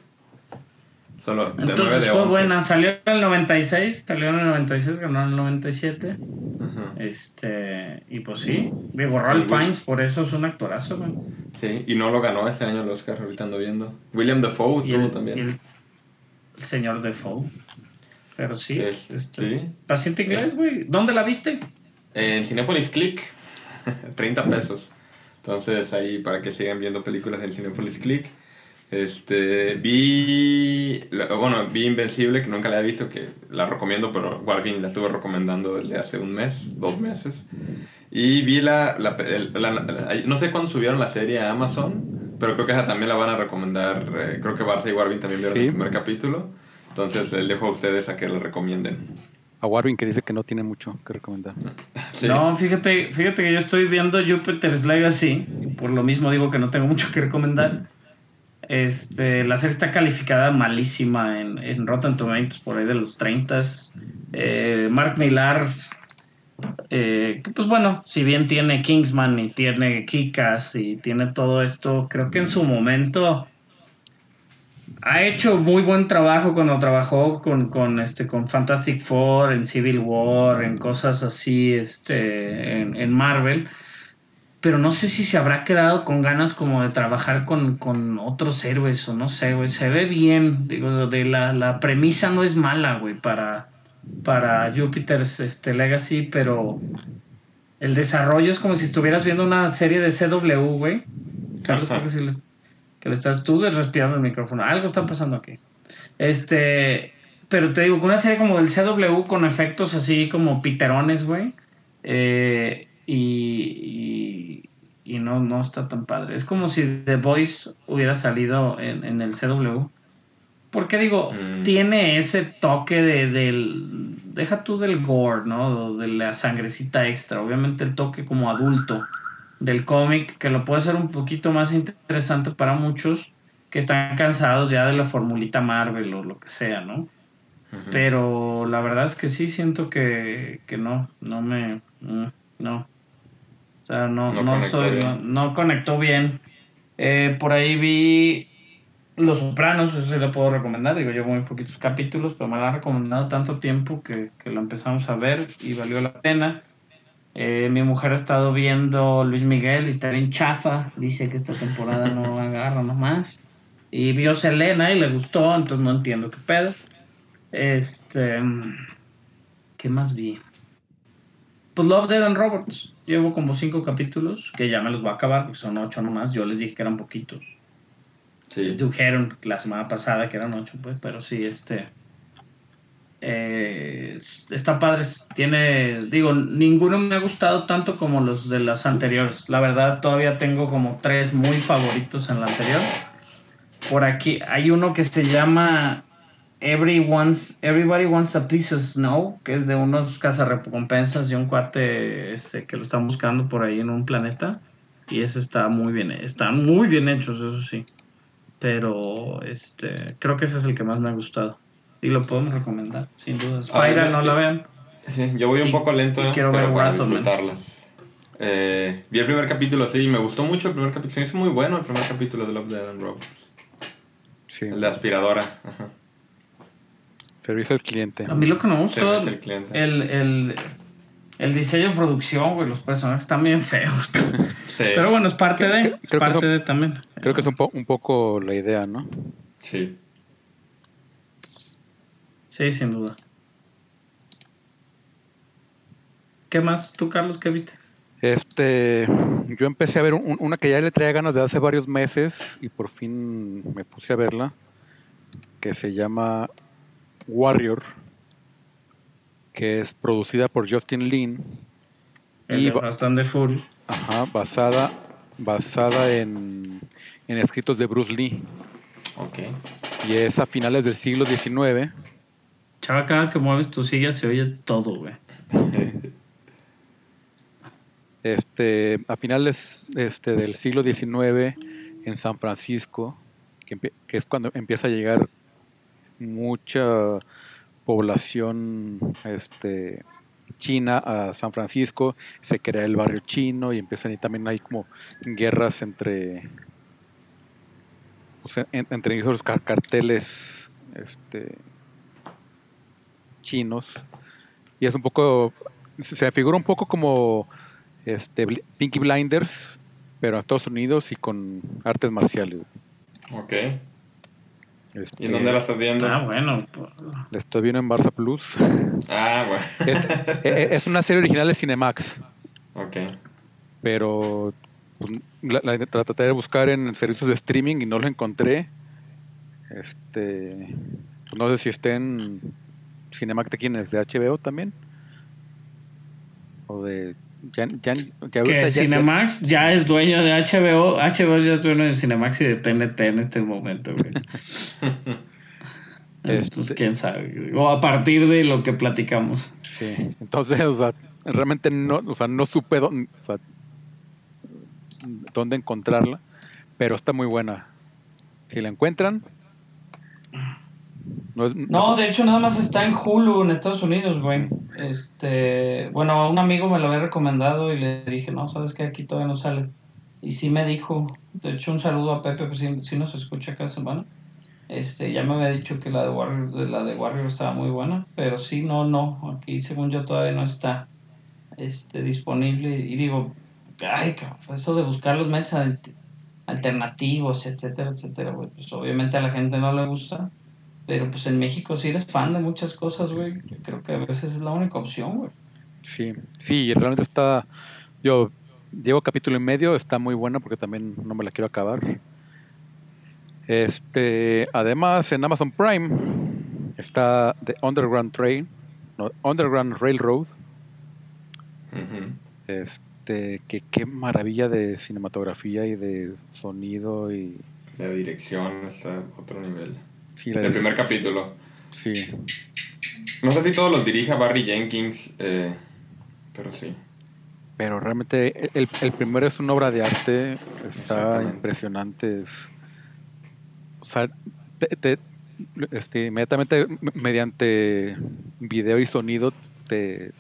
S1: solo de nueve
S2: Entonces
S1: de
S2: fue
S1: 11.
S2: buena, salió en el 96, salió en el 96, ganó en el 97.
S1: Ajá.
S2: Este, y pues sí, digo, Ralph. Fiennes, por eso es un actorazo, güey.
S1: Sí, y no lo ganó ese año el Oscar, ahorita ando viendo. William Dafoe
S2: Y
S1: estuvo
S2: el,
S1: también.
S2: El- señor Defoe. Pero sí,
S1: Es-
S2: este,
S1: sí.
S2: paciente inglés, güey. ¿Dónde la viste?
S1: En Cinepolis Click, 30 pesos. Entonces ahí para que sigan viendo películas del Cinepolis Click. Este, vi, bueno, vi Invencible, que nunca la había visto, que la recomiendo, pero Warvin la estuve recomendando desde hace un mes, dos meses. Y vi la, la- la- no sé cuándo subieron la serie a Amazon, pero creo que esa también la van a recomendar. eh, creo que Barça y Warvin también vieron
S4: Sí.
S1: el primer capítulo. Entonces les dejo a ustedes a que la recomienden.
S4: A Warvin que dice que no tiene mucho que recomendar.
S7: Sí.
S2: No, fíjate, fíjate que yo estoy viendo Jupiter's Legacy, y por lo mismo digo que no tengo mucho que recomendar. Este, la serie está calificada malísima en, en Rotten Tomatoes por ahí de los 30. Eh, Mark Millar, eh, pues bueno, si bien tiene Kingsman y tiene Kikas y tiene todo esto, creo que en su momento ha hecho muy buen trabajo cuando trabajó con, con, este con Fantastic Four, en Civil War, en cosas así, este, en, en Marvel. Pero no sé si se habrá quedado con ganas como de trabajar con, con otros héroes o no sé, güey. Se ve bien, digo, de la, la premisa no es mala, güey, para, para Jupiter's este, Legacy, pero el desarrollo es como si estuvieras viendo una serie de CW, güey. Carlos, creo que sí le- que le estás tú respirando el micrófono. Algo está pasando aquí. Este, pero te digo, una serie como del CW con efectos así como piterones, güey. eh, y, y, y no, no está tan padre. Es como si The Voice hubiera salido en, en el CW. Porque digo,
S1: Mm.
S2: tiene ese toque de, del. Deja tú del gore, ¿no? De la sangrecita extra. Obviamente el toque como adulto del cómic, que lo puede hacer un poquito más interesante para muchos que están cansados ya de la formulita Marvel o lo que sea, ¿no? Pero la verdad es que sí siento que, que no, no me, mm, no. O sea, no,
S1: No
S2: no,
S1: conectó
S2: soy, no conectó bien. Eh, por ahí vi Los Sopranos, eso sí lo puedo recomendar. Digo, llevo muy poquitos capítulos, pero me lo han recomendado tanto tiempo que, que lo empezamos a ver y valió la pena. Eh, mi mujer ha estado viendo Luis Miguel y está bien chafa. Dice que esta temporada no agarra nomás. Y vio Selena y le gustó, entonces no entiendo qué pedo. Este. ¿Qué más vi? Pues Love, Dead and Robots. Llevo como cinco capítulos que ya me los voy a acabar porque son ocho nomás. Yo les dije que eran poquitos. Dijeron la semana pasada que eran ocho, pues, pero sí, este. eh, está padre. Tiene, digo, ninguno me ha gustado tanto como los de las anteriores. La verdad, todavía tengo como tres muy favoritos en la anterior. Por aquí hay uno que se llama Everyone's, Everybody Wants a Piece of Snow, que es de unos cazarrecompensas y un cuate este, que lo están buscando por ahí en un planeta. Y ese está muy bien, están muy bien hechos, eso sí. Pero este, creo que ese es el que más me ha gustado. Y lo podemos recomendar, sin duda.
S1: Ah,
S2: Spyra,
S1: yo-
S2: no la vean.
S1: Sí, yo voy un
S2: Y-
S1: poco lento,
S2: y quiero
S1: pero
S2: ver
S1: para disfrutarlas. Eh, vi el primer capítulo, sí, y me gustó mucho el primer capítulo. Hizo muy bueno el primer capítulo de Love, Dead and Robots.
S4: Sí,
S1: El de aspiradora. Ajá.
S4: servicio al cliente.
S2: A mí lo que no me gustó,
S1: Servicio al cliente.
S2: el, el, el diseño de producción, güey, los personajes están bien feos.
S1: Sí.
S2: Pero bueno, es parte
S4: Creo-
S2: de,
S4: creo-
S2: es
S4: creo que
S2: parte
S4: son-
S2: de también.
S4: Creo que es un, po- un poco la idea, ¿no?
S1: Sí.
S2: Sí, sin duda. ¿Qué más? ¿Tú, Carlos, qué viste?
S4: Este, yo empecé a ver un- una que ya le traía ganas de hace varios meses y por fin me puse a verla, que se llama Warrior, que es producida por Justin Lin
S2: El
S4: y
S2: de
S4: ba-
S2: Fast and the Furious.
S4: ajá, basada basada en, en escritos de Bruce Lee
S1: Ok.
S4: y es a finales del siglo XIX.
S2: Chava, cada que mueves tu silla se oye todo, güey.
S4: Este, a finales este, del siglo XIX en San Francisco, que es cuando empieza a llegar mucha población este, china a San Francisco, se crea el barrio chino y empiezan y también hay como guerras entre pues, carteles este, chinos y es un poco se figura un poco como este Pinky Blinders pero en Estados Unidos y con artes marciales
S1: Ok.
S4: Este,
S1: ¿Y en dónde la estás viendo?
S2: Ah, bueno. pues,
S4: la estoy viendo en Barça Plus
S1: Ah, bueno.
S4: es, e- es una serie original de Cinemax
S1: ok.
S4: pero pues, la, la- la traté de buscar en servicios de streaming y no lo encontré. Este, pues, no sé si está en Cinemax de quién es, de HBO también. O de. Ya, ya, ya ahorita
S2: Que Cinemax ya es dueño de HBO. HBO ya es dueño de Cinemax y de TNT en este momento, güey.
S4: Este-
S2: quién sabe. O a partir de lo que platicamos.
S4: sí. Entonces, o sea, realmente no, o sea, no supe dónde, o sea, dónde encontrarla, pero está muy buena. Si la encuentran, no
S2: de hecho nada más está en Hulu en Estados Unidos, güey. Este, bueno, un amigo me lo había recomendado y le dije, no, sabes que aquí todavía no sale. Y sí me dijo, de hecho un saludo a Pepe, pues sí, sí nos escucha cada semana. Este, ya me había dicho que la de Warrior, de la de Warrior estaba muy buena, pero sí, no, no, aquí según yo todavía no está este, disponible. Y digo, ay, cabrón, eso de buscar los alt- alternativos, etcétera, etcétera, pues obviamente a la gente no le gusta. Pero pues en México sí eres fan de muchas cosas, güey. Yo creo que a veces es la única opción, güey.
S4: Sí, sí, realmente está. Yo llevo capítulo y medio, está muy buena porque también no me la quiero acabar. Este, además, en Amazon Prime está The Underground Train, no, Underground Railroad. Este, que qué maravilla de cinematografía y de sonido y
S1: La dirección está a otro nivel.
S4: Sí, la
S1: El primer capítulo.
S4: sí,
S1: No sé si todos los dirija Barry Jenkins, eh, pero sí.
S4: pero realmente el, el primero es una obra de arte, está impresionante, es, o sea, te- te- este, inmediatamente mediante video y sonido te,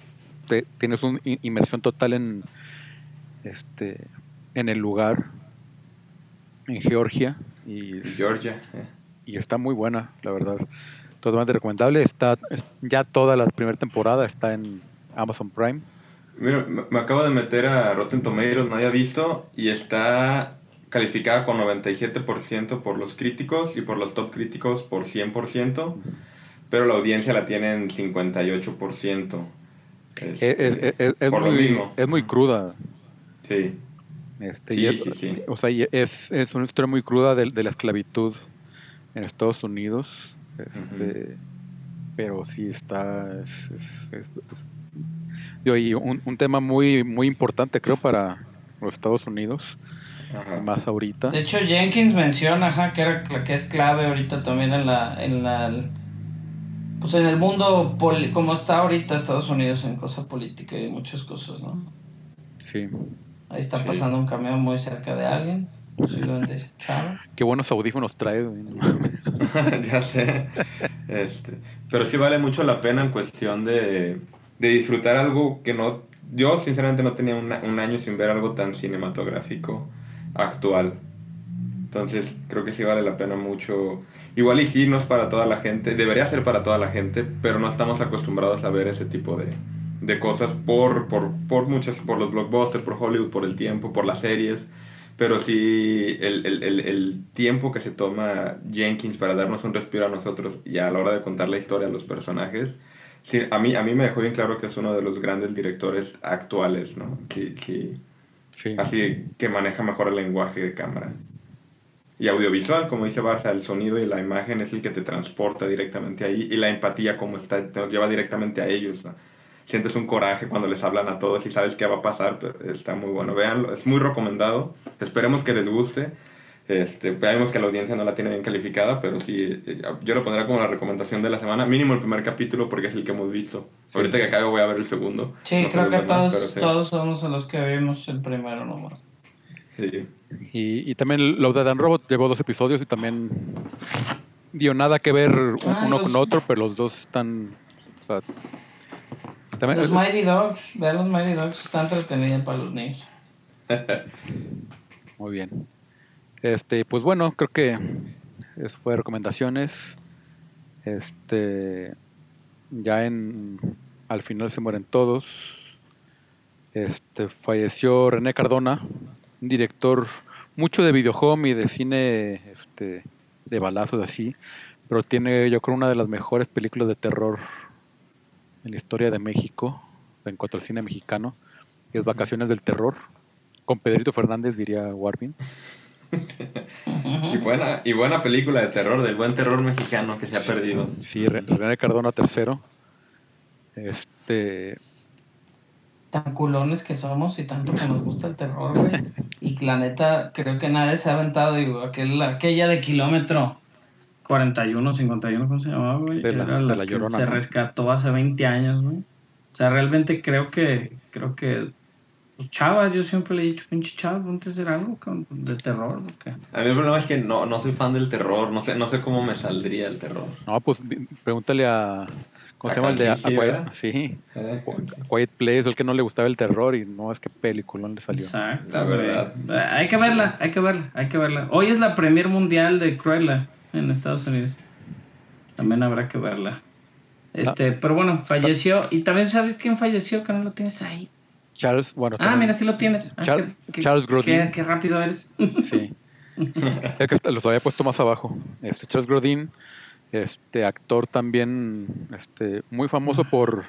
S4: te- tienes una inmersión total en este en el lugar en Georgia y,
S1: Georgia. eh.
S4: Y está muy buena la verdad totalmente recomendable está es- ya toda la primera temporada está en Amazon Prime
S1: Mira, me me acabo de meter a Rotten Tomatoes, no había visto, y está calificada con 97% por los críticos y por los top críticos por 100%, pero la audiencia la tiene en 58%.
S4: es,
S1: Este,
S4: es- es- es-
S1: por lo
S4: muy,
S1: mismo.
S4: es muy cruda
S1: Sí,
S4: Este,
S1: Sí,
S4: y
S1: sí, sí.
S4: O sea, es, es una historia muy cruda de, de la esclavitud en Estados Unidos. Este, Pero sí está. Es, es- es- es- digo, y un, un tema muy, muy importante, creo, para los Estados Unidos,
S1: ajá.
S4: más ahorita.
S2: De hecho, Jenkins menciona ajá, que, era, que es clave ahorita también en la, en la pues en el mundo poli- como está ahorita Estados Unidos en cosa política y muchas cosas, ¿no?
S4: Sí.
S2: Ahí está
S1: Sí.
S2: pasando un camión muy cerca de alguien,
S4: Qué buenos audífonos trae.
S1: ya sé. Este, pero sí vale mucho la pena en cuestión de, de disfrutar algo que no... Yo sinceramente no tenía una- un año sin ver algo tan cinematográfico actual. Entonces creo que sí vale la pena mucho. Igual y sí, no es para toda la gente, debería ser para toda la gente, pero no estamos acostumbrados a ver ese tipo de, de cosas por, por, por muchas, por los blockbusters, por Hollywood, por el tiempo, por las series. Pero sí, el, el, el, el tiempo que se toma Jenkins para darnos un respiro a nosotros y a la hora de contar la historia a los personajes, sí, a, mí, a mí me dejó bien claro que es uno de los grandes directores actuales, ¿no? Sí, sí,
S4: Sí.
S1: así que maneja mejor el lenguaje de cámara. Y audiovisual, como dice Barça, el sonido y la imagen es el que te transporta directamente ahí y la empatía como está, te lleva directamente a ellos. ¿no? Sientes un coraje cuando les hablan a todos y sabes qué va a pasar, pero está muy bueno. Véanlo, es muy recomendado. Esperemos que les guste. Este, veamos que la audiencia no la tiene bien calificada, pero sí, eh, yo lo pondría como la recomendación de la semana. Mínimo el primer capítulo porque es el que hemos visto. Ahorita que acabe voy a ver el segundo.
S2: Sí,
S1: No
S2: creo que
S1: demás,
S2: todos,
S1: sí.
S2: todos somos los que vimos el primero nomás.
S1: Sí.
S4: Y, y también Love, and Robot llevó dos episodios y también dio nada que ver
S2: Ah,
S4: uno
S2: los-
S4: con otro, pero los dos están. O sea, también-
S2: Los Mighty Dogs, vean los Mighty Dogs, está entretenida para los niños.
S4: Muy bien. Este, pues bueno, creo que eso fue recomendaciones. Este, ya en al final se mueren todos. Este, falleció René Cardona, un director mucho de videohome y de cine este, de balazos así, pero tiene yo creo una de las mejores películas de terror en la historia de México, en cuanto al cine mexicano, que es Vacaciones del Terror, con Pedrito Fernández diría Warvin.
S1: Y buena, y buena película de terror, del buen terror mexicano que se ha perdido.
S4: Sí, Re- René Cardona tercero. Este,
S2: Tan culones que somos y tanto que nos gusta el terror, güey. Y la neta, creo que nadie se ha aventado, digo, aquel, aquella de kilómetro 41, 51, ¿cómo se llamaba, güey?
S4: De la-
S2: Era
S4: de la
S2: que
S4: Llorona,
S2: se
S4: ¿no?
S2: rescató hace 20 años, güey. O sea, realmente creo que, creo que pues, chavas, yo siempre le he dicho, pinche chavas, ponte a hacer algo de terror. porque
S1: A mí el problema es que no, no soy fan del terror, no sé, no sé cómo me saldría el terror.
S4: No, pues pregúntale a. ¿Cómo
S1: A
S4: se llama el de a-
S1: ¿verdad?
S4: Sí,
S1: Eh,
S4: Quiet Place, el que no le gustaba el terror y no es que peliculón le salió.
S2: Exacto.
S1: La verdad.
S2: Hay que verla, hay que verla, hay que verla. Hoy es la premier mundial de Cruella en Estados Unidos. También habrá que verla. Este, pero bueno, falleció. Y también sabes quién falleció, que no lo tienes ahí.
S4: Charles, bueno,
S2: Ah, mira, sí lo tienes. Ah,
S4: Char-
S2: qué-
S4: Charles Grodin.
S2: Qué, qué rápido eres.
S4: Sí. es que los había puesto más abajo. Este Charles Grodin, este actor también este muy famoso por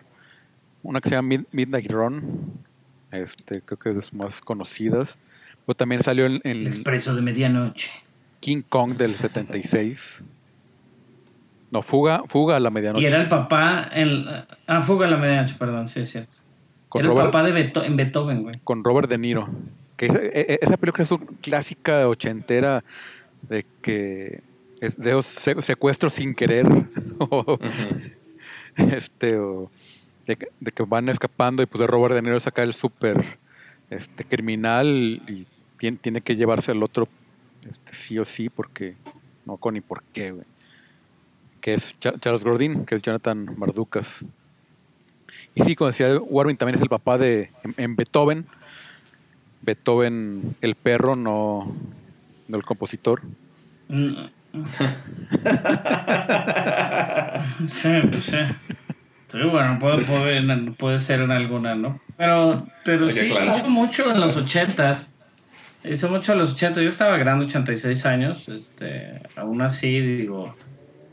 S4: una que se llama Mid- Midnight Run. Este, creo que es de sus más conocidas. Pero también salió en, en
S2: El expreso de medianoche.
S4: King Kong del 76. No, Fuga, Fuga a la medianoche.
S2: Y era el papá. El, ah, Fuga a la medianoche, perdón, sí, es cierto.
S4: con,
S2: era el
S4: Robert,
S2: papá de Beto- en Beethoven, güey.
S4: con Robert De Niro. Que esa, e- e- esa película es una clásica ochentera de que es de esos se- secuestros sin querer. o, este o de que, de que van escapando y pues de Robert De Niro saca el súper este criminal y tiene, tiene que llevarse al otro este, sí o sí porque no con ni por qué güey. que es Cha- Charles Grodin que es Jonathan Mardukas y sí como decía Warwin también es el papá de en, en Beethoven Beethoven el perro no no el compositor
S2: Mm. sí, pues sí. Sí, bueno, puede, puede, puede ser en alguna, ¿no? Pero, pero
S1: Hay
S2: sí, mucho en los ochentas. Hizo mucho en los ochentas. Yo estaba grande, 86 años. Este, aún así, digo,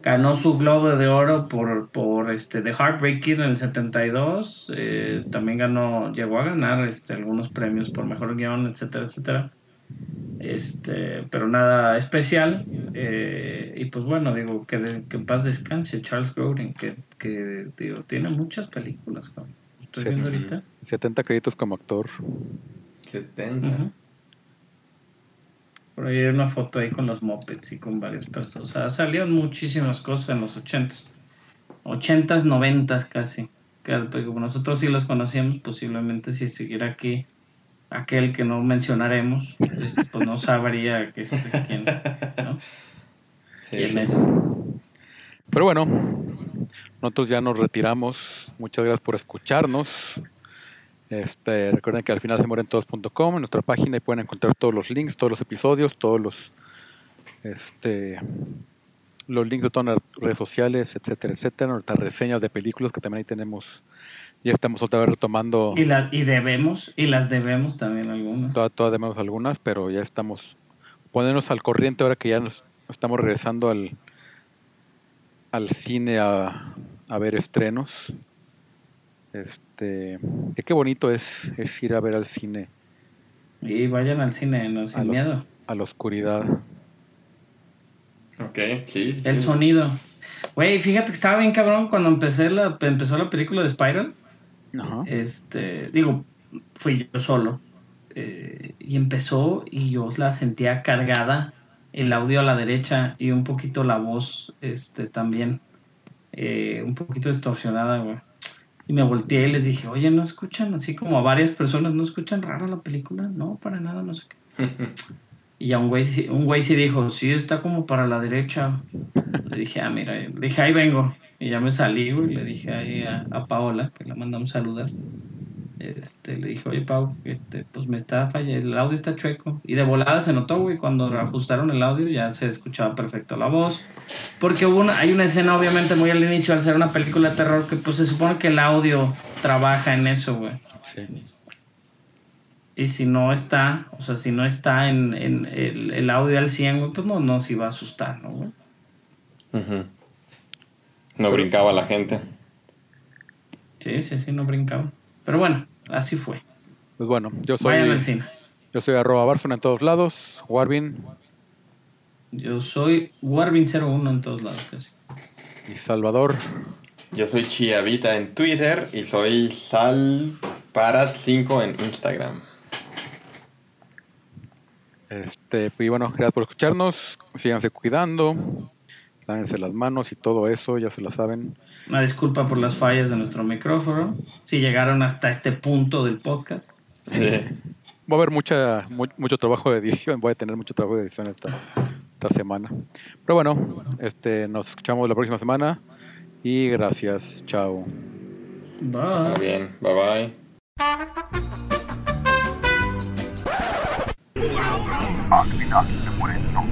S2: ganó su Globo de Oro por, por este, The Heartbreaking en el 72. eh, también ganó, llegó a ganar este, algunos premios por mejor guion, etcétera, etcétera. Este, pero nada especial. eh, y pues bueno, digo, que, de- que en paz descanse Charles Grodin, que, que digo, tiene muchas películas. cabrón. Estoy viendo ahorita.
S4: 70 créditos como actor
S1: 70.
S2: Ujú. Por ahí hay una foto ahí con los mopeds y con varias personas. O sea, salieron muchísimas cosas en los ochentas. Ochentas, noventas casi. Que pues, como nosotros sí los conocíamos, posiblemente si siguiera aquí aquel que no mencionaremos, este, pues no sabría que este, quién, ¿no?
S1: Sí,
S2: quién
S1: sí.
S2: es.
S4: Pero bueno, nosotros ya nos retiramos. Muchas gracias por escucharnos. Este, recuerden que al final se mueren todos.com en nuestra página y pueden encontrar todos los links, todos los episodios, todos los este los links de todas las redes sociales, etcétera, etcétera, nuestras reseñas de películas que también ahí tenemos. Ya estamos otra vez retomando,
S2: Y, la, y debemos, y las debemos también algunas.
S4: todas todas debemos algunas, pero ya estamos poniéndonos al corriente ahora que ya nos estamos regresando al al cine a, a ver estrenos. Este, que qué bonito es, es ir a ver al cine
S2: Y vayan al cine, no
S4: A
S2: sin
S4: los-
S2: miedo.
S4: a la oscuridad.
S1: Ok, sí. sí.
S2: El sonido. Güey, fíjate que estaba bien cabrón cuando empecé la, empezó la película de Spiral.
S4: Ajá.
S2: Este, digo, fui yo solo. eh, y empezó y yo la sentía cargada, el audio a la derecha y un poquito la voz este, también, eh, un poquito distorsionada, güey. Y me volteé y les dije, oye, ¿no escuchan? Así como a varias personas, ¿no escuchan rara la película? No, para nada, no sé qué. Y ya un güey, sí- un güey sí dijo, sí, está como para la derecha. Le dije, ah, mira, le dije, ahí vengo. Y ya me salí, güey, le dije ahí a, a Paola, que la mandamos saludar. Este, le dije, oye, Pau, este, pues me está fallando, el audio está chueco. Y de volada se notó, güey, cuando ajustaron el audio ya se escuchaba perfecto la voz. Porque hubo una, hay una escena, obviamente, muy al inicio, al ser una película de terror, que pues se supone que el audio trabaja en eso, güey.
S4: Sí.
S2: Y si no está, o sea, si no está en, en el, el audio al 100, güey, pues no, no se iba a asustar, ¿no, güey?
S1: No brincaba la gente.
S2: Sí, sí, sí, no brincaba. Pero bueno, así fue.
S4: Pues bueno, yo
S2: Vayan
S4: soy
S2: al cine.
S4: yo soy arroba Barzona en todos lados, Warvin
S2: Yo soy Warvin01 en todos lados, casi.
S4: y Salvador.
S1: Yo soy Chiavita en Twitter y soy Salparat5 en Instagram.
S4: Este, y bueno, gracias por escucharnos, síganse cuidando, lávense las manos y todo eso, ya se la saben.
S2: Una disculpa por las fallas de nuestro micrófono. Si llegaron hasta este punto del podcast.
S1: Sí.
S4: Va a haber mucha, mu- mucho trabajo de edición, voy a tener mucho trabajo de edición esta, esta semana. Pero bueno, este, nos escuchamos la próxima semana y gracias, chao.
S2: Bye.
S1: Muy bien. Bye bye.
S3: Al final se muere Tom.